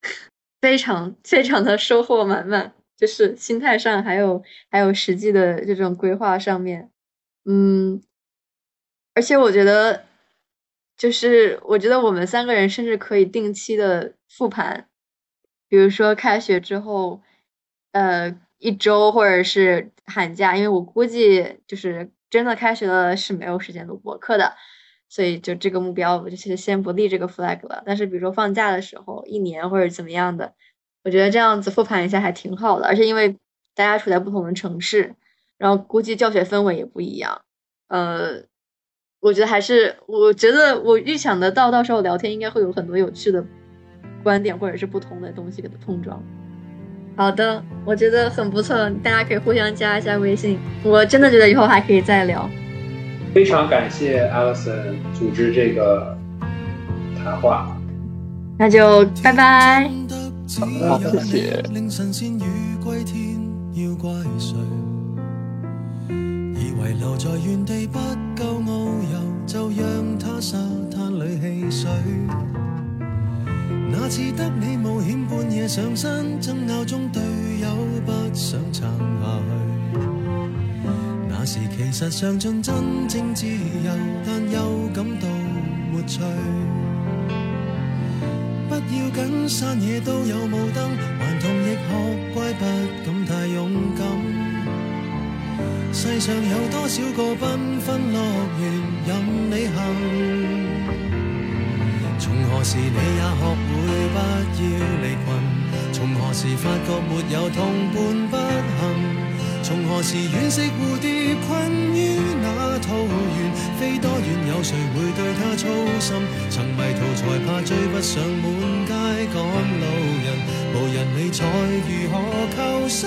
非常非常的收获满满，就是心态上还有还有实际的这种规划上面，嗯，而且我觉得。就是我觉得我们三个人甚至可以定期的复盘，比如说开学之后，呃，一周或者是寒假，因为我估计就是真的开学了是没有时间录播课的，所以就这个目标我就其实先不立这个 flag 了。但是比如说放假的时候，一年或者怎么样的，我觉得这样子复盘一下还挺好的。而且因为大家处在不同的城市，然后估计教学氛围也不一样，呃。我觉得还是，我觉得我预想得到，到时候聊天应该会有很多有趣的观点或者是不同的东西给它碰撞。好的，我觉得很不错，大家可以互相加一下微信。我真的觉得以后还可以再聊。非常感谢 Alison 组织这个谈话，那就拜拜。好，谢谢。遗留在原地不够就让它沙滩里戏水。那次得你冒险半夜上山，争拗中队友不想撑下去。那时其实尝尽真正自由，但又感到没趣。不要紧，山野都有雾灯，顽童亦学乖，不敢太勇敢。世上有多少个缤纷乐园任你行？从何时你也学会不要离群？从何时发觉没有同伴不行？从何时惋惜蝴蝶困于那桃源？飞多远有谁会对它操心？曾迷途才怕追不上满。街赶路人，无人理睬如何求生？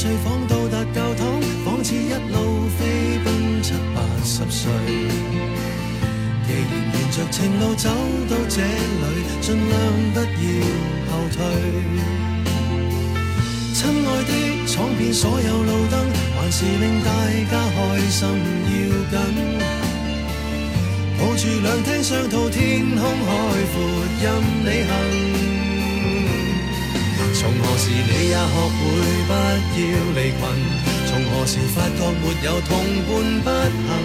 睡房，到达教堂，仿似一路飞奔七八十岁。既然沿着情路走到这里，尽量不要后退。亲爱的，闯遍所有路灯，还是令大家开心要紧。抱住两厅双套，天空海阔，任你行。从何时你也学会不要离群？从何时发觉没有同伴不行？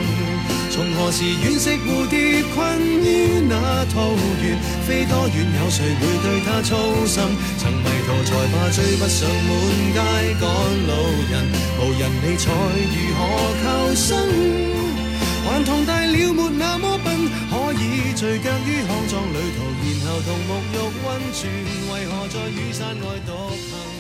从何时惋惜蝴蝶困于那桃源？飞多远有谁会对它操心？曾迷途才怕追不上满街赶路人，无人理睬如何求生？还同大了没那么笨，可以聚脚于康庄旅途，头同沐浴温泉，为何在雨伞外独行？